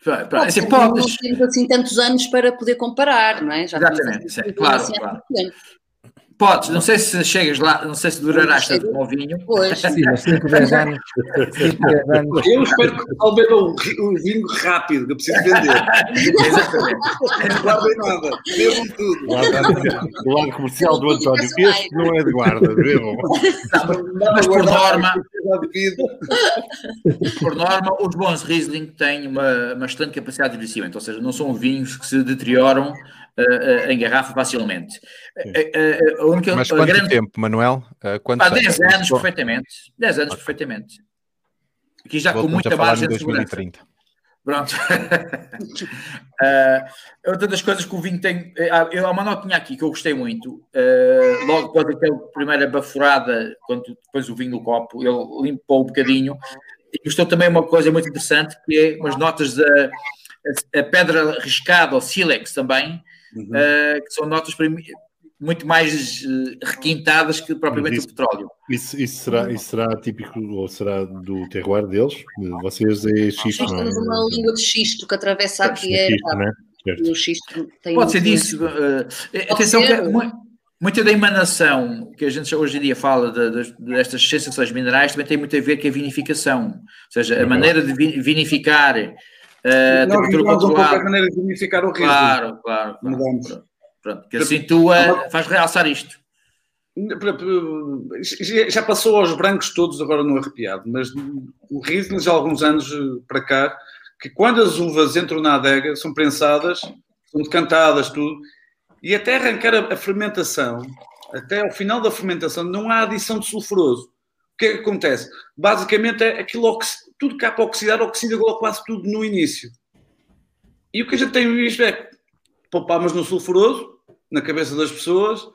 Pronto, assim, podes. Não temos assim tantos anos para poder comparar, não é? Já Exatamente, assim, claro, claro. Podes, não sei se chegas lá, não sei se durarás tanto com o vinho. Pois. Sim, mas 5, 10 anos. 5, 10 anos. Eu espero que o beba um, um vinho rápido, que eu preciso vender. Exatamente. Não guardem nada, bebam tudo. O lado comercial do António, este não é de guarda, bebam. Mas por norma, por norma, os bons Riesling têm uma, uma excelente capacidade de envelhecimento, ou seja, não são vinhos que se deterioram em garrafa facilmente. Uh, uh, única, Mas quanto grande... tempo, Manuel? Quanto 10 anos, perfeitamente. 10 anos, perfeitamente. Aqui já Vou com muita margem de segurança. Pronto. uh, outra das coisas que o vinho tem. Eu, há uma notinha aqui que eu gostei muito. Uh, logo depois daquela primeira baforada, quando depois o vinho no copo, ele limpou um bocadinho. E gostou também uma coisa muito interessante, que é umas notas da a pedra riscada, ou sílex também, uhum. uh, que são notas muito mais uh, requintadas que propriamente isso, o petróleo. Isso, isso, será, isso será típico ou será do terroir deles? Vocês é xisto, não é? Nós temos uma língua de xisto que atravessa aqui é, o xisto tem Pode ser disso. Uh, atenção ser. que muita da emanação que a gente hoje em dia fala de, de, destas sensações minerais também tem muito a ver com a vinificação. Ou seja, a maneira de vinificar Uh, Nós mudamos um pouco a maneira de unificar o risco. Claro, claro. claro. Pronto, pronto. Que assim tu uh, faz realçar isto. Já passou aos brancos todos agora no arrepiado, mas o Riesling já há alguns anos eh, para cá, que quando as uvas entram na adega, são prensadas, são decantadas, tudo, e até arrancar a, fermentação, até ao final da fermentação, não há adição de sulfuroso. O que é que acontece? Basicamente é aquilo tudo cá para oxidar, oxida quase tudo no início. E o que a gente tem visto é poupamos no sulfuroso, na cabeça das pessoas,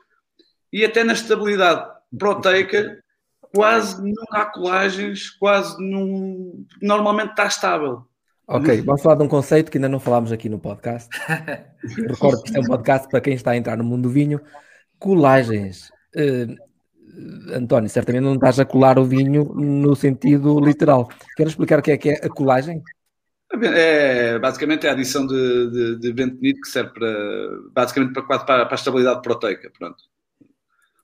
e até na estabilidade proteica, quase não há colagens, quase não. Normalmente está estável. Ok, vamos falar de um conceito que ainda não falámos aqui no podcast. Recordo que isto é um podcast para quem está a entrar no mundo do vinho. Colagens. Uh, António, certamente não estás a colar o vinho no sentido literal. Queres explicar o que é que é a colagem? É, basicamente é a adição de, de, de bentonite que serve para, basicamente para, para, para a estabilidade proteica, pronto.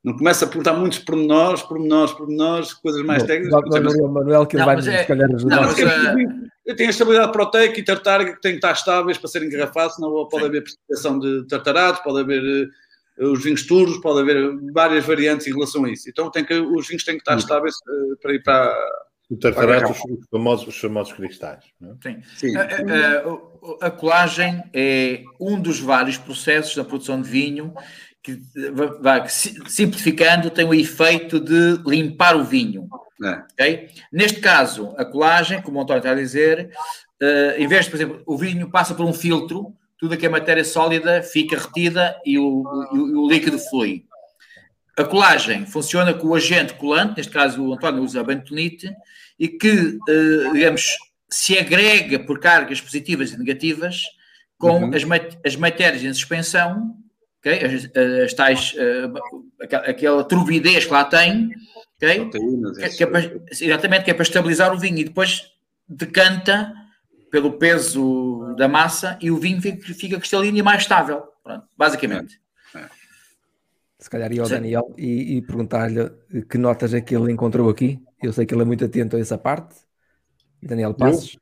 Não começa a perguntar muitos pormenores, pormenores, pormenores, coisas mais Bom, técnicas. Manuel, Manuel, que não, vai é, se calhar ajudar. Não, mas, é... Tem a estabilidade proteica e tartárica que tem que estar estáveis para serem engarrafados, senão pode Sim. haver precipitação de tartarados, pode haver eh, os vinhos turros, pode haver várias variantes em relação a isso. Então tem que, os vinhos têm que estar estáveis uh, para ir para. O tartarato, os, os, famosos, os famosos cristais. Não é? Sim. Sim. A, a, a, colagem é um dos vários processos da produção de vinho que, vai, simplificando, tem o efeito de limpar o vinho. É. Okay? Neste caso, a colagem, como o António está a dizer, uh, em vez de, por exemplo, o vinho passa por um filtro, tudo que é matéria sólida fica retida e o, o, o líquido flui. A colagem funciona com o agente colante, neste caso o António usa a bentonite, e que, eh, digamos, se agrega por cargas positivas e negativas com uhum. as, mat as matérias em suspensão, okay? as, as tais, uh, aquela turvidez que lá tem, okay? que, que é para, exatamente, que é para estabilizar o vinho e depois decanta pelo peso da massa e o vinho fica, fica cristalino e mais estável. Pronto, basicamente. É, é. Se calhar ia ao Sim. Daniel e, e perguntar-lhe que notas é que ele encontrou aqui. Eu sei que ele é muito atento a essa parte. Daniel Passos.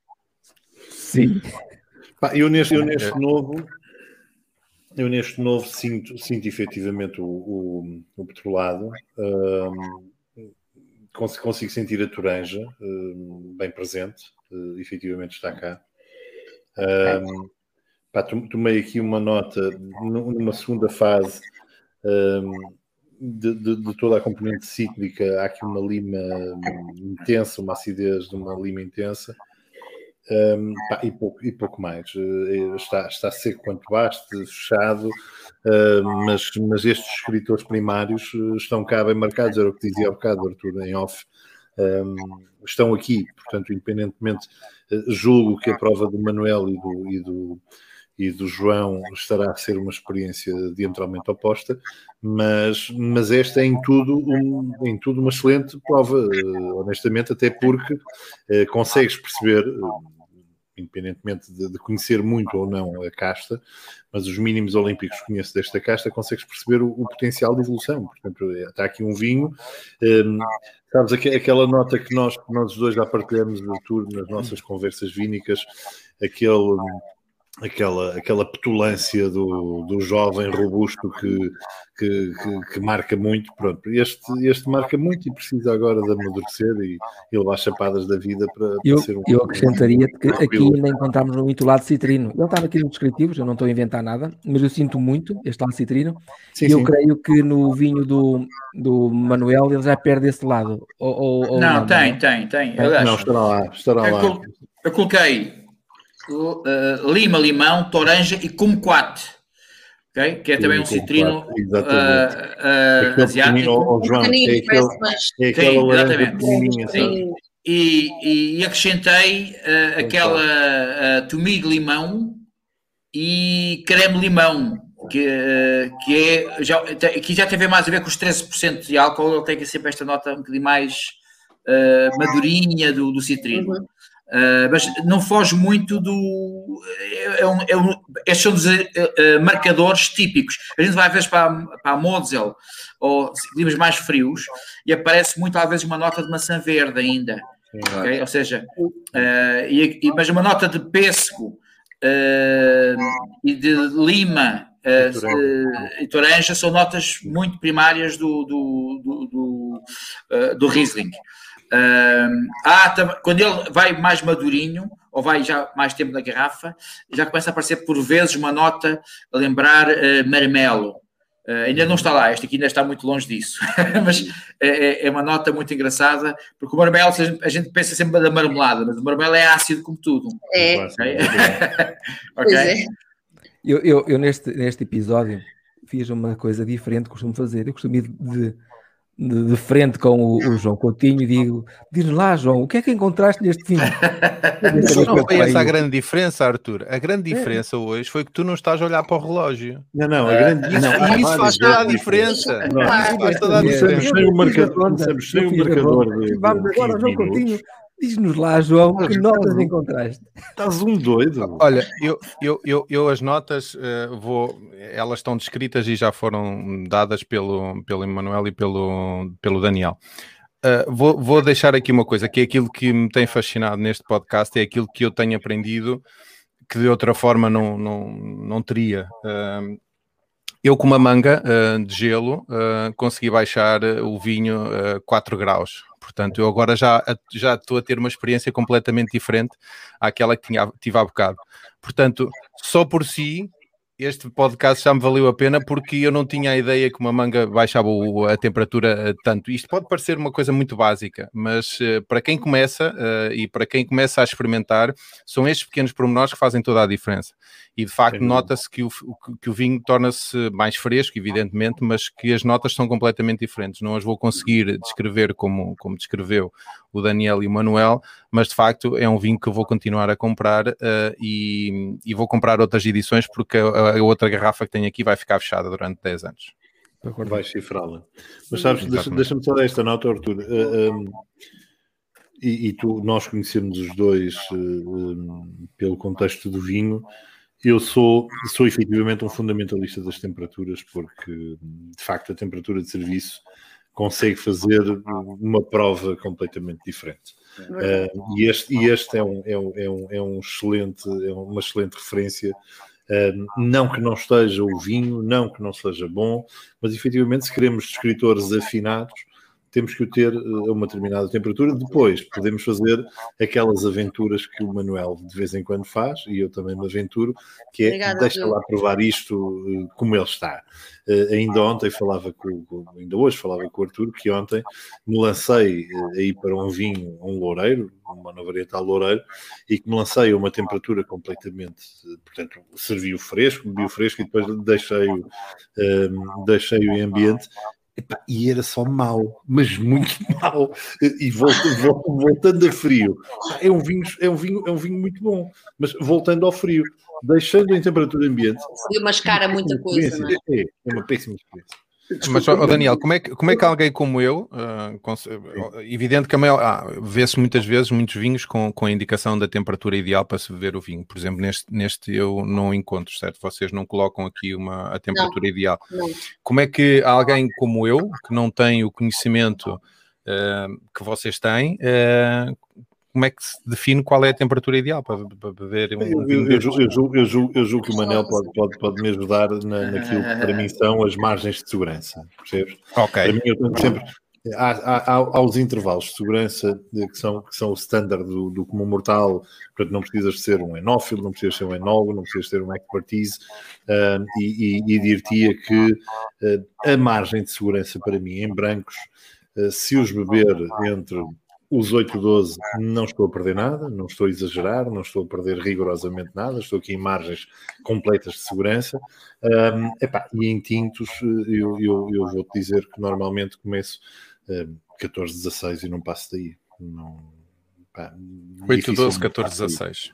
Sim. eu neste, eu neste novo, eu neste novo sinto, sinto efetivamente o, o, o petrolado. Um, consigo, consigo sentir a toranja um, bem presente uh, efetivamente está cá. Um, pá, tomei aqui uma nota numa segunda fase um, de, de, de, toda a componente cíclica. Há aqui uma lima intensa, uma acidez de uma lima intensa. um, pá, e, pouco, e pouco mais. Uh, está, está seco quanto baste, fechado, uh, mas, mas estes escritores primários estão cá bem marcados, era o que dizia há bocado, Arthur, em off. Um, estão aqui, portanto, independentemente, julgo que a prova do Manuel e do, e do, e do João estará a ser uma experiência diametralmente oposta, mas, mas esta é em tudo, um, em tudo uma excelente prova, uh, honestamente, até porque consegues perceber, independentemente de, de, conhecer muito ou não a casta, mas os mínimos olímpicos que conheço desta casta, consegues perceber o, o potencial de evolução. Portanto, está aqui um vinho. Um, sabes, aquela nota que nós, nós dois já partilhamos no tour, nas nossas conversas vínicas, aquele aquela, aquela petulância do, do jovem robusto que, que, que, que, marca muito. Pronto, este, este marca muito e precisa agora de amadurecer e, e levar chapadas da vida para, eu, para ser um. Eu acrescentaria que aqui ainda encontramos um lado citrino. Ele estava aqui nos descritivos, eu não estou a inventar nada, mas eu sinto muito este lado citrino. Sim, e eu sim. creio que no vinho do, do Manuel ele já perde esse lado. Ou, ou não, não, tem, tem, tem. não, estará lá, estará eu lá. Eu coloquei uh, lima, limão, toranja e kumquat. Okay? Que é também um citrino uh, uh, asiático. Oh, João, é aquele, é aquela Sim, e, e, acrescentei uh, aquela uh, tomilho limão e creme limão, que, uh, que é já, que já tem mais a ver com os 13% de álcool, ele tem sempre esta nota um bocadinho mais uh, madurinha do, do citrino. Uhum. Uh, mas não foge muito do. É, é um, é um, estes são dos uh, marcadores típicos. A gente vai às vezes para, para a Mosel ou climas mais frios e aparece muito às vezes uma nota de maçã verde ainda. Okay? Ou seja, uh, e, e, mas uma nota de pêssego e de lima e toranja são notas muito primárias do, do, do, do, do Riesling. Uh, ah, quando ele vai mais madurinho, ou vai já mais tempo na garrafa, já começa a aparecer por vezes uma nota a lembrar uh, marmelo. Uh, ainda não está lá, este aqui ainda está muito longe disso, mas é, é, é, uma nota muito engraçada, porque o marmelo, a gente, a gente, pensa sempre da marmelada, mas o marmelo é ácido como tudo. É. Ok? okay? É. Eu, eu, eu, neste, neste episódio fiz uma coisa diferente que costumo fazer. Eu costumo ir de de, de frente com o, o, João Coutinho e digo: diz lá, João, o que é que encontraste neste fim? não foi essa a grande diferença, Arthur. A grande é. diferença é. hoje foi que tu não estás a olhar para o relógio. Não, não, a grande isso, não, isso faz toda a diferença. Isso faz toda a diferença. Sem o marcador, sem o marcador. Vamos agora, João Coutinho. Diz-nos lá, João, que notas encontraste? Estás um doido. Olha, eu, eu, eu, eu as notas uh, vou, elas estão descritas e já foram dadas pelo, pelo Emanuel e pelo, pelo Daniel. Uh, vou, vou deixar aqui uma coisa, que é aquilo que me tem fascinado neste podcast, é aquilo que eu tenho aprendido que de outra forma não, não, não teria. Uh, eu com uma manga uh, de gelo consegui baixar o vinho uh, 4 graus Portanto, eu agora já, já estou a ter uma experiência completamente diferente àquela que tinha, tive há bocado. Portanto, só por si, este podcast já me valeu a pena porque eu não tinha a ideia que uma manga baixava a temperatura eh, tanto. Isto pode parecer uma coisa muito básica, mas uh, para quem começa uh, e para quem começa a experimentar, são estes pequenos pormenores que fazem toda a diferença. E de facto nota-se que o, que o vinho torna-se mais fresco, evidentemente, mas que as notas são completamente diferentes. Não as vou conseguir descrever como, como descreveu o Daniel e o Manuel, mas de facto é um vinho que eu vou continuar a comprar uh, e, e, vou comprar outras edições porque a, a, outra garrafa que tenho aqui vai ficar fechada durante 10 anos. Vai cifrá-la. Mas sabes, deixa-me deixa só dar esta nota, Arthur. Uh, eh, um, e, e, tu, nós conhecemos os dois uh, um, pelo contexto do vinho. Eu sou, sou efetivamente um fundamentalista das temperaturas, porque de facto a temperatura de serviço consegue fazer uma prova completamente diferente. Uh, e, este, e este é, um, é, um, é, um, é um excelente, é uma excelente referência. Uh, não que não esteja o vinho, não que não seja bom, mas efetivamente, se queremos escritores afinados, temos que o ter a uma determinada temperatura. Depois podemos fazer aquelas aventuras que o Manuel de vez em quando faz, e eu também me aventuro, que é Obrigada, deixa lá provar isto como ele está. Uh, ainda ontem falava com, ainda hoje falava com o Arthur, que ontem me lancei uh, aí para um vinho, um loureiro, uma nova varietal loureiro, e que me lancei a uma temperatura completamente, portanto, servi o fresco, bebi o fresco e depois deixei-o uh, deixei em ambiente e era só mau, mas muito mau. E voltando, voltando a frio, é um, vinho, é, um vinho, é um vinho muito bom, mas voltando ao frio, deixando em temperatura ambiente. Frio mascara muita coisa, não é? É, é uma péssima experiência. Mas, oh, Daniel, como é, que, como é que alguém como eu, uh, evidente que a maior, ah, vê-se muitas vezes muitos vinhos com, com a indicação da temperatura ideal para se beber o vinho. Por exemplo, neste, neste eu não encontro, certo? Vocês não colocam aqui uma, a temperatura não, ideal. Não. Como é que alguém como eu, que não tem o conhecimento uh, que vocês têm, uh, como é que se define qual é a temperatura ideal para, para beber um eu, eu, eu, julgo, eu, julgo, eu, julgo, eu julgo que o Manel pode, pode, pode me ajudar na, naquilo que para mim são as margens de segurança, percebes? Ok. Para mim eu tenho sempre... Há, há, há, os intervalos de segurança que são, que são o standard do, do comum mortal, portanto não precisas ser um enófilo, não precisas ser um enólogo, não precisas ter uma expertise, uh, e, e, e dir-te que uh, a margem de segurança para mim em brancos, uh, se os beber entre os 8-12 não estou a perder nada, não estou a exagerar, não estou a perder rigorosamente nada, estou aqui em margens completas de segurança. Um, epá, e em tintos, eu, eu, eu vou-te dizer que normalmente começo um, 14-16 e não passo daí. Não, 8-12, 14-16.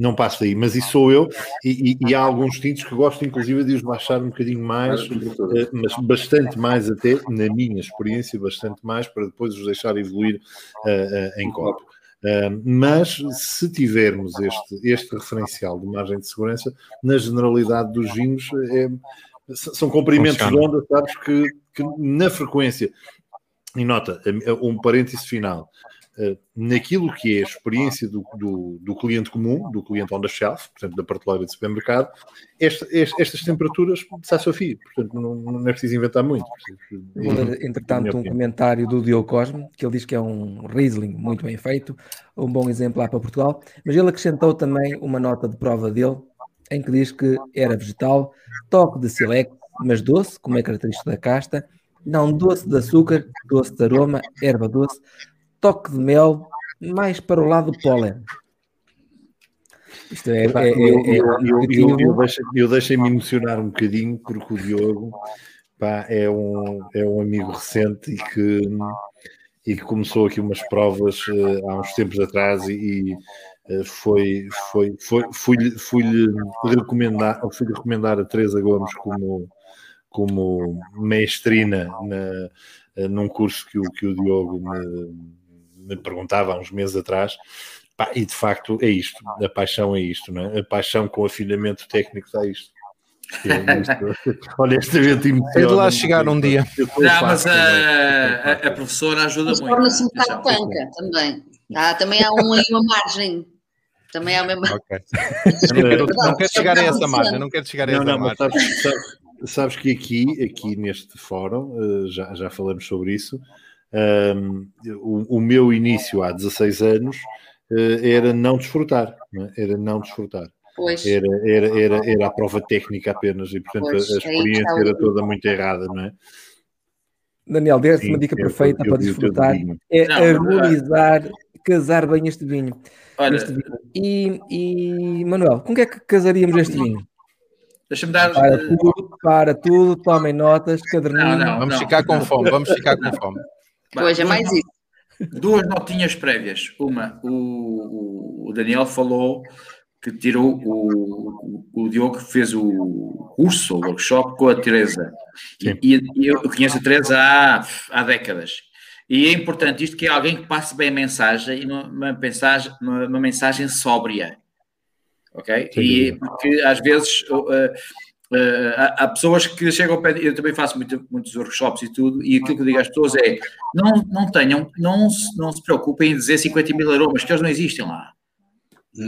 Não passa aí, mas isso sou eu, e, e, e, há alguns tintos que gosto, inclusive, de os baixar um bocadinho mais, eh, mas bastante mais, até na minha experiência, bastante mais, para depois os deixar evoluir uh, uh, em copo. Uh, mas se tivermos este, este referencial de margem de segurança, na generalidade dos vinhos, é, são comprimentos de onda, sabes, que, que na frequência, e nota, um parêntese final, eh, naquilo que é a experiência do, do, do, cliente comum, do cliente on the shelf, portanto, da prateleira de supermercado, esta, estas temperaturas ao fio, portanto, não, não é preciso inventar muito. Entretanto, um comentário do Diogo Cosme, que ele diz que é um Riesling muito bem feito, um bom exemplar para Portugal, mas ele acrescentou também uma nota de prova dele, em que diz que era vegetal, toque de silex, mas doce, como é característico da casta, não doce de açúcar, doce de aroma, erva doce, toque de mel, mais para o lado do pólen. Isto é, é, é, eu, é eu, eu, eu, eu deixei-me emocionar um bocadinho porque o Diogo pá, é, um, é um amigo recente e que, e que começou aqui umas provas uh, há uns tempos atrás e, uh, foi, foi, foi, fui-lhe fui recomendar, fui recomendar a Teresa Gomes como, como mestrina na, uh, num curso que o, que o Diogo me me perguntava há uns meses atrás, pá, e de facto é isto, a paixão é isto, não é? A paixão com afinamento técnico está isto. É Honestamente, emociona. de lá chegar um dia. Não, mas a, a, a, professora ajuda mas muito. Torna-se um bocado panca também. Ah, também há uma, uma margem. Também há a mesma. Okay. não, não quero chegar a essa margem, não quero chegar a essa não, margem. Sabes, sabes, sabes, que aqui, aqui neste fórum, eh, já, já falamos sobre isso, um, o, o, meu início há 16 anos uh, era não desfrutar, não é? era não desfrutar. Pois. Era, era, era, era a prova técnica apenas e, portanto, pois, a, a experiência era toda muito errada, não é? Daniel, deste uma dica perfeita eu, para desfrutar é não, harmonizar, não. casar bem este vinho. Olha, este vinho. E, e, Manuel, com que é que casaríamos este vinho? Deixa-me dar. Para tudo, para tudo, tomem notas, caderninho. Não, não, vamos ficar com fome, vamos ficar com fome. Pois, é mais isso. Duas notinhas prévias. Uma, o, o Daniel falou que tirou o, o, Diogo fez o curso, o workshop com a Teresa. E, e, eu conheço a Teresa há, há décadas. E é importante isto que é alguém que passe bem a mensagem e uma, mensagem, uma, uma mensagem sóbria. Ok? Sim. E porque às vezes uh, há, há, pessoas que chegam ao pé, eu também faço muito, muitos workshops e tudo, e aquilo que eu digo às pessoas é: não, não tenham, não se, não se preocupem em dizer 50 mil aromas, que eles não existem lá.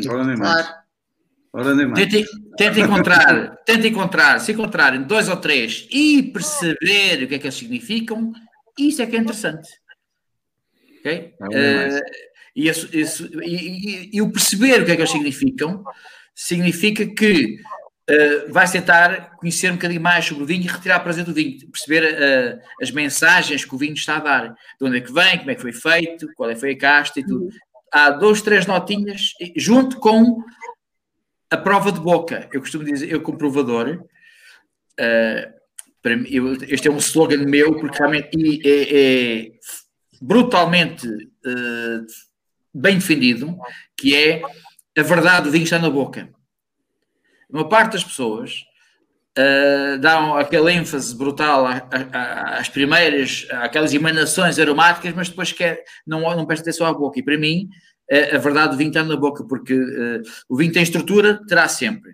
Ora nem mais. Ora nem mais. Tentem, tentem encontrar, tentem encontrar, se encontrarem dois ou três e perceber o que é que eles significam, isso é que é interessante. Ok? Uh, e, isso, isso, e, e, e, o perceber o que é que eles significam significa que uh, vais tentar conhecer um bocadinho mais sobre o vinho e retirar prazer do vinho, perceber uh, as mensagens que o vinho está a dar, de onde é que vem, como é que foi feito, qual é que foi a casta e tudo. Há dois, três notinhas, junto com a prova de boca. Eu costumo dizer, eu como provador, uh, para mim, eu, este é um slogan meu, porque realmente é, é brutalmente bem defendido, que é a verdade do vinho está na boca. Uma parte das pessoas uh, dão aquela ênfase brutal às primeiras, aquelas emanações aromáticas, mas depois quer, não, não presta atenção à boca. E para mim, uh, a verdade do vinho está na boca, porque uh, o vinho tem estrutura, terá sempre.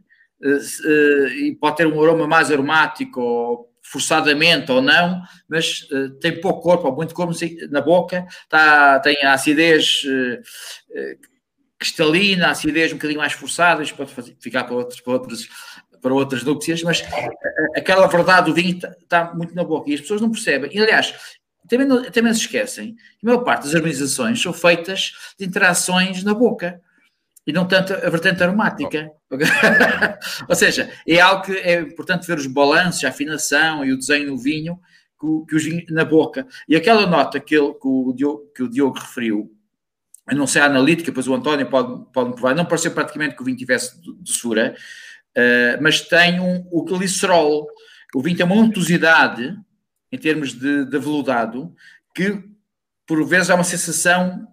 e pode ter um aroma mais aromático ou forçadamente ou não, mas uh, tem pouco corpo ou muito corpo na boca, tá, tem a acidez uh, cristalina, acidez um bocadinho mais forçada, isto pode fazer, ficar para, outros, para, outros, para outras núpcias, mas aquela verdade do vinho está tá muito na boca e as pessoas não percebem. E, aliás, também, não, também se esquecem que a maior parte das harmonizações são feitas de interações na boca e não tanto a vertente aromática. Ou seja, é algo que é importante ver os balanços, a afinação e o desenho no vinho que, que os vinhos na boca. E aquela nota que, ele, que, o, Diogo, que o Diogo referiu, eu não sei a analítica, depois o António pode, pode me provar, não pareceu praticamente que o vinho tivesse doçura, uh, mas tem um, o glicerol. O vinho tem uma untuosidade, em termos de, de aveludado, que por vezes há uma sensação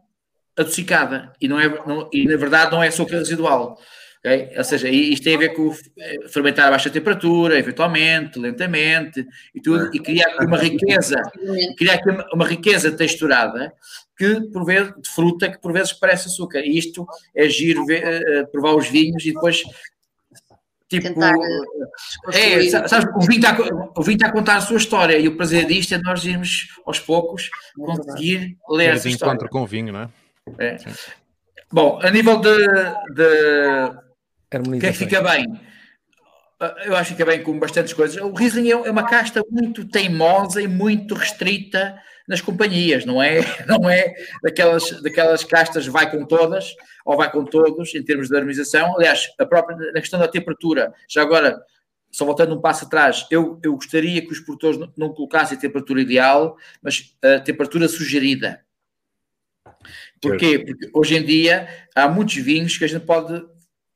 adocicada e, não é, não, e na verdade não é açúcar residual. Okay? Ou seja, isto tem a ver com eh, fermentar a baixa temperatura, eventualmente, lentamente, e tudo, e criar aqui uma riqueza, criar aqui uma, uma riqueza texturada que por vezes, de fruta que por vezes parece açúcar. E isto é giro ver, uh, provar os vinhos e depois tipo Tentar, é, sabes, o vinho, está, o vinho está a contar a sua história e o prazer disto é nós irmos aos poucos conseguir ler é essa história. encontro com o vinho, não é? É. Bom, a nível de, de quem fica bem, eu acho que fica bem com bastantes coisas. O Riesling é, é uma casta muito teimosa e muito restrita nas companhias, não é? Não é daquelas, daquelas castas vai com todas ou vai com todos em termos de harmonização. Aliás, a própria na questão da temperatura, já agora, só voltando um passo atrás, eu, eu gostaria que os produtores não, não colocassem a temperatura ideal, mas a temperatura sugerida. Porquê? Porque hoje em dia há muitos vinhos que a gente pode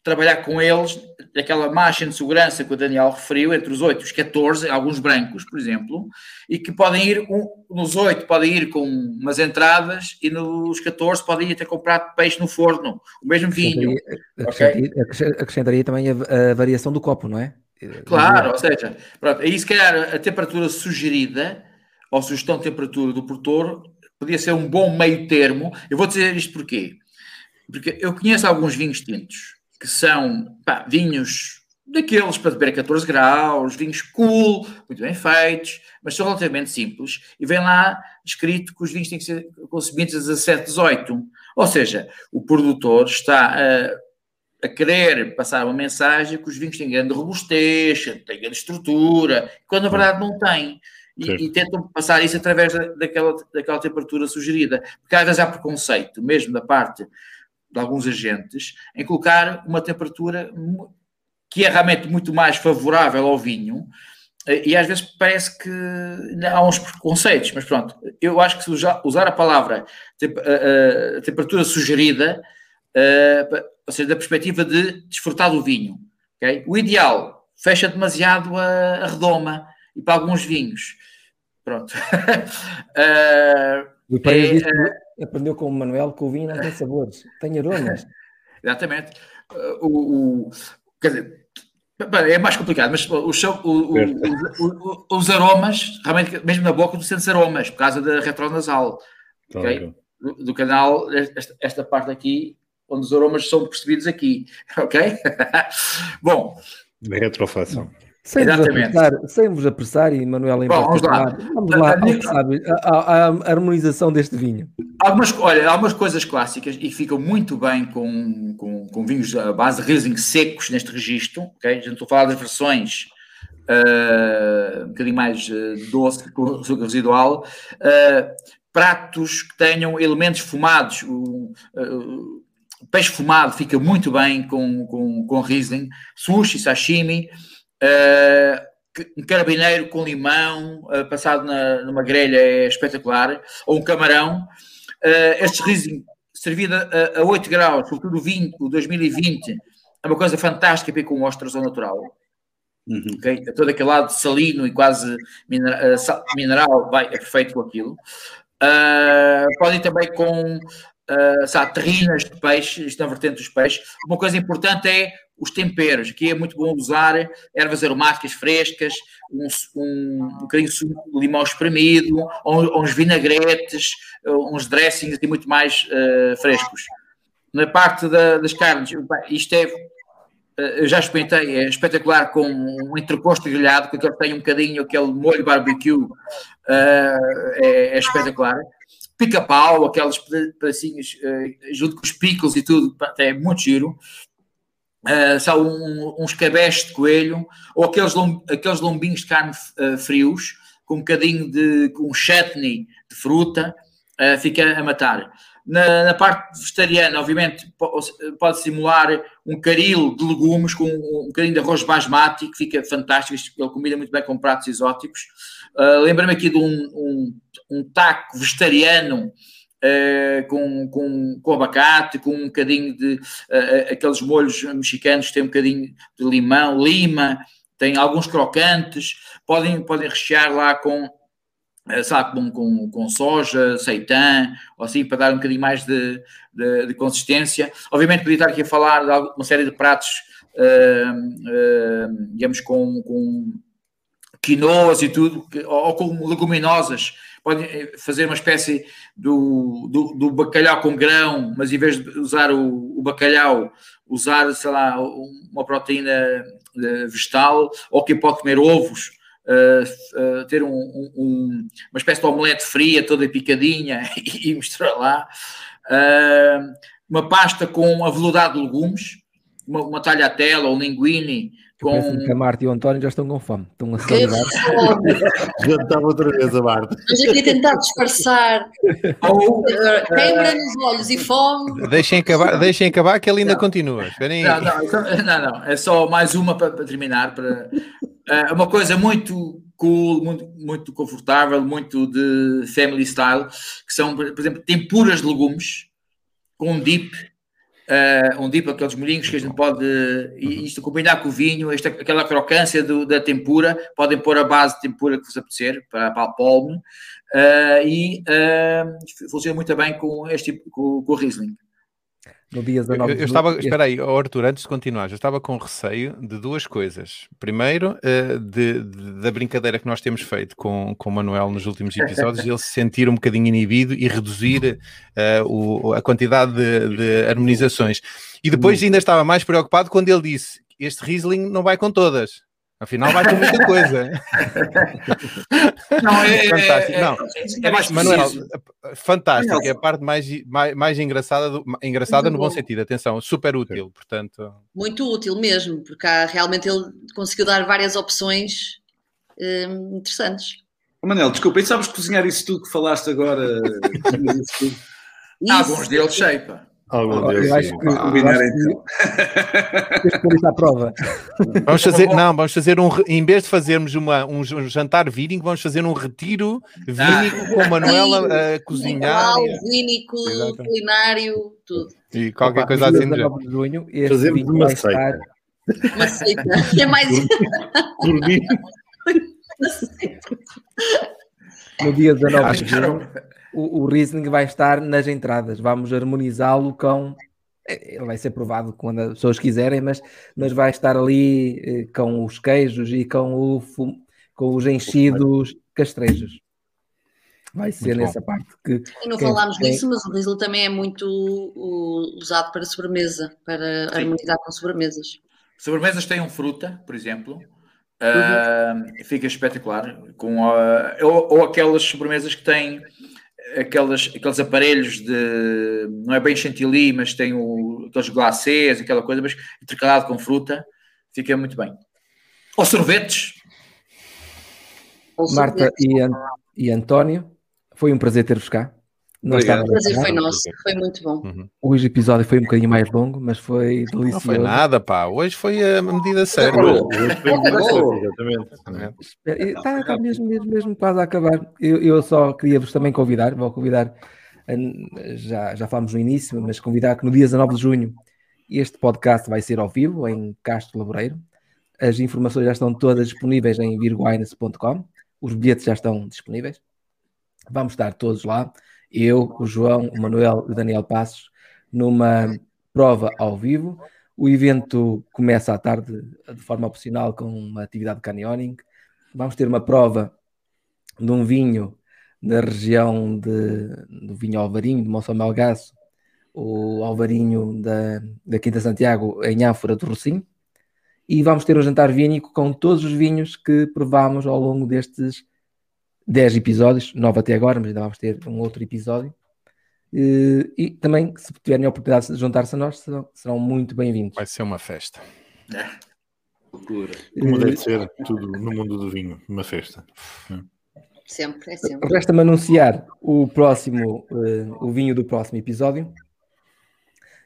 trabalhar com eles, aquela margem de segurança que o Daniel referiu, entre os 8 e os 14, alguns brancos, por exemplo, e que podem ir, um, nos 8 podem ir com umas entradas e nos 14 podem ir até comprar peixe no forno, o mesmo vinho. Acrescentaria, okay? acrescentaria também a, a, variação do copo, não é? Claro, ou seja, pronto, aí se calhar a temperatura sugerida, ou sugestão de temperatura do produtor, podia ser um bom meio termo. Eu vou dizer isto porquê? Porque eu conheço alguns vinhos tintos que são pá, vinhos daqueles para beber a 14 graus, vinhos cool, muito bem feitos, mas são relativamente simples. E vem lá escrito que os vinhos têm que ser consumidos a 17, 18. Ou seja, o produtor está a, a querer passar uma mensagem que os vinhos têm grande robustez, têm grande estrutura, quando na verdade não têm e, e, tentam passar isso através da, daquela, daquela temperatura sugerida. Porque às vezes há preconceito, mesmo da parte de alguns agentes, em colocar uma temperatura que é realmente muito mais favorável ao vinho, e às vezes parece que há uns preconceitos, mas pronto, eu acho que se usar a palavra a temperatura sugerida, ou seja, da perspectiva de desfrutar do vinho, okay? o ideal fecha demasiado a, redoma e para alguns vinhos. Pronto. uh, o é, uh, aprendeu com o Manuel que o vinho não tem sabores, tem aromas. Exatamente. Uh, o, o, quer dizer, é mais complicado, mas o, o, os aromas, realmente, mesmo na boca, tu sentes aromas por causa da retronasal. Claro. Okay? Do, do, canal, esta, esta parte aqui, onde os aromas são percebidos aqui. Ok? Bom. Retrofação. Sem Exatamente. Vos apressar, sem vos apressar, e Manuel em Bom, vamos lá, vamos lá sabe, a, a, a, harmonização deste vinho. Algumas, olha, algumas coisas clássicas e ficam muito bem com, com, com vinhos à base de Riesling secos neste registro, ok? Já estou a falar das versões uh, um bocadinho mais uh, doce, com açúcar residual. Uh, pratos que tenham elementos fumados. O, o peixe fumado fica muito bem com, com, com Riesling. Sushi, sashimi. Um carabineiro com limão passado na, numa grelha é espetacular. Ou um camarão. estes Riesling servido a, a 8 graus, sobretudo o 20, o 2020, é uma coisa fantástica para ir com ostras ao natural. Uhum. Okay? Todo aquele lado salino e quase mineral, vai, é perfeito com aquilo. Uh, pode ir também com uh, sabe, terrinas de peixe, isto na vertente dos peixes. Uma coisa importante é os temperos. Aqui é muito bom usar ervas aromáticas frescas, um, um, um bocadinho de limão espremido, uns vinagretes, uns dressings e muito mais uh, frescos. Na parte da, das carnes, isto é eh, eu já experimentei, é espetacular com um entrecosto grelhado, que tem um bocadinho aquele molho barbecue, uh, é, é, espetacular. Pica-pau, aqueles pedacinhos uh, junto com os picos e tudo, é muito giro. Uh, são um, uns cabestes de coelho, ou aqueles, lom, aqueles lombinhos de carne uh, frios, com um bocadinho de um chutney de fruta, uh, fica a matar. Na, na, parte vegetariana, obviamente, pode simular um caril de legumes com um, bocadinho de arroz basmati, que fica fantástico. Ele combina muito bem com pratos exóticos. Uh, Lembra-me aqui de um, um, um taco vegetariano uh, com, com, com abacate, com um bocadinho de uh, aqueles molhos mexicanos, tem um bocadinho de limão, lima, tem alguns crocantes. Podem, podem rechear lá com eh, sabe, com, com, com soja, seitã, ou assim, para dar um bocadinho mais de, de, de consistência. Obviamente, podia estar aqui a falar de uma série de pratos, uh, uh, digamos, com, com quinoas e tudo, ou, com leguminosas. Podem fazer uma espécie do, do, do, bacalhau com grão, mas em vez de usar o, o bacalhau, usar, sei lá, uma proteína vegetal, ou quem pode comer ovos, uh, uh, ter um, um, uma espécie de omelete fria, toda picadinha, e, e misturar lá. Uh, uma pasta com aveludado de legumes, uma, uma talhatela ou linguine. Com... Que a Marta e o António já estão com fome, estão a salvar. já estava outra vez a Marta. Mas aqui a tentar disfarçar ou queimra nos olhos e fome. Deixem acabar, deixem acabar que ele ainda não. continua. Não, não, não, não, é só mais uma para, para terminar, para, é uma coisa muito cool, muito, muito confortável, muito de family style, que são, por exemplo, tempuras de legumes com um dip, uh, um dip, aqueles molhinhos que a gente pode, e isto combinar com o vinho, esta, aquela crocância do, da tempura, podem pôr a base de tempura que vos apetecer, para, para a polme, uh, e uh, funciona muito bem com, este, com, com o Riesling no dia 19 eu, eu estava, espera aí, Arthur, antes de continuar, eu estava com receio de duas coisas. Primeiro, uh, de, de, da brincadeira que nós temos feito com, com o Manuel nos últimos episódios, ele se sentir um bocadinho inibido e reduzir uh, o, a quantidade de, de, harmonizações. E depois ainda estava mais preocupado quando ele disse: Este Riesling não vai com todas. Afinal, vai com muita coisa. Não, é, fantástico. É, não, é, é mais Manuel, fantástico. É a parte mais, mais, mais engraçada, do, engraçada no bom. bom sentido. Atenção, super útil, portanto. Muito útil mesmo, porque há, realmente ele conseguiu dar várias opções hum, interessantes. Manel, desculpa, e sabes cozinhar isso tudo que falaste agora? isso Alguns deles sei, pá. Algum Deus, eu acho que, combinar então. à prova. Vamos fazer, não, vamos fazer um, em vez de fazermos uma, um, jantar vínico, vamos fazer um retiro vínico ah. com a Manuela a cozinhar. vínico, culinário, tudo. E qualquer Opa, coisa assim. De junho, Fazemos uma seita. Uma seita. É mais. Dormir. no dia 19 de junho o, o Riesling vai estar nas entradas. Vamos harmonizá-lo com. Eh, ele vai ser provado quando as pessoas quiserem, mas, mas vai estar ali eh, com os queijos e com, o, com os enchidos castrejos. Vai ser muito nessa bom. parte que. E não falámos disso, mas o Riesling também é muito usado para sobremesa, para Sim. harmonizar com sobremesas. Sobremesas têm um fruta, por exemplo, uh, fica espetacular. Com, uh, ou, ou, aquelas sobremesas que têm aquelas, aqueles aparelhos de. não é bem chantilly, mas tem o, aqueles glacês, aquela coisa, mas intercalado com fruta, fica muito bem. Ou sorvetes, Marta e, An e António, foi um prazer ter-vos cá. O prazer foi nosso, foi muito bom. Uhum. Hoje o episódio foi um bocadinho mais longo, mas foi delicioso. Não foi nada, pá. Hoje foi a medida certa. Está, está mesmo, mesmo, mesmo quase a acabar. Eu, eu só queria vos também convidar, vou convidar, já, já falámos no início, mas convidar que no dia 19 de junho este podcast vai ser ao vivo em Castro Laboreiro. As informações já estão todas disponíveis em virguines.com. Os bilhetes já estão disponíveis. Vamos estar todos lá eu, o João, o Manuel e o Daniel Passos, numa prova ao vivo. O evento começa à tarde de forma opcional com uma atividade de canyoning. Vamos ter uma prova de um vinho da região de, do vinho Alvarinho, de Monção Melgaço, o Alvarinho da, da Quinta Santiago, em Áfora do Rocinho. E vamos ter um jantar vínico com todos os vinhos que provamos ao longo destes 10 episódios, 9 até agora, mas ainda vamos ter um outro episódio. E, e também, se tiverem a oportunidade de juntar-se a nós, serão, serão muito bem-vindos. Vai ser uma festa. É. Como deve ser tudo no mundo do vinho, uma festa. Sempre, é sempre. Resta-me anunciar o próximo, uh, o vinho do próximo episódio,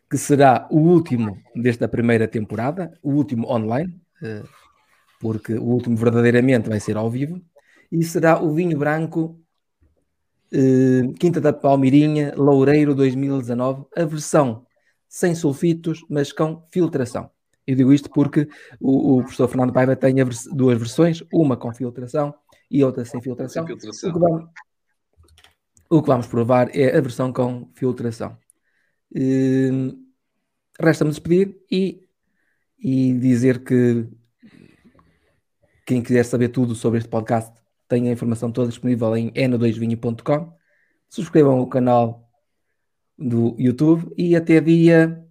que será o último desta primeira temporada, o último online, uh, porque o último verdadeiramente vai ser ao vivo e será o vinho branco eh, Quinta da Palmeirinha Loureiro 2019, a versão sem sulfitos, mas com filtração. Eu digo isto porque o, o professor Fernando Paiva tem vers duas versões, uma com filtração e outra sem filtração. Sem filtração. O, que vamos, o, que vamos, provar é a versão com filtração. Eh, Resta-me despedir e, e dizer que quem quiser saber tudo sobre este podcast tem a informação toda disponível em n2vinho.com. Subscrevam o canal do YouTube e até dia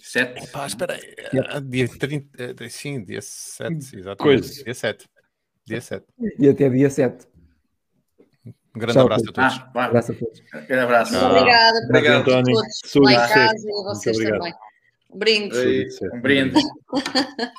7. Epá, espera aí. Ah, dia 30, eh, sim, dia 7, exatamente. Coisa. Dia 7. Dia 7. E até dia 7. Um grande Tchau, abraço a todos. Ah, um abraço a todos. Um grande abraço. Ah. Obrigada. Obrigado, António. Todos lá em casa e vocês também. Um brinde. Um brinde.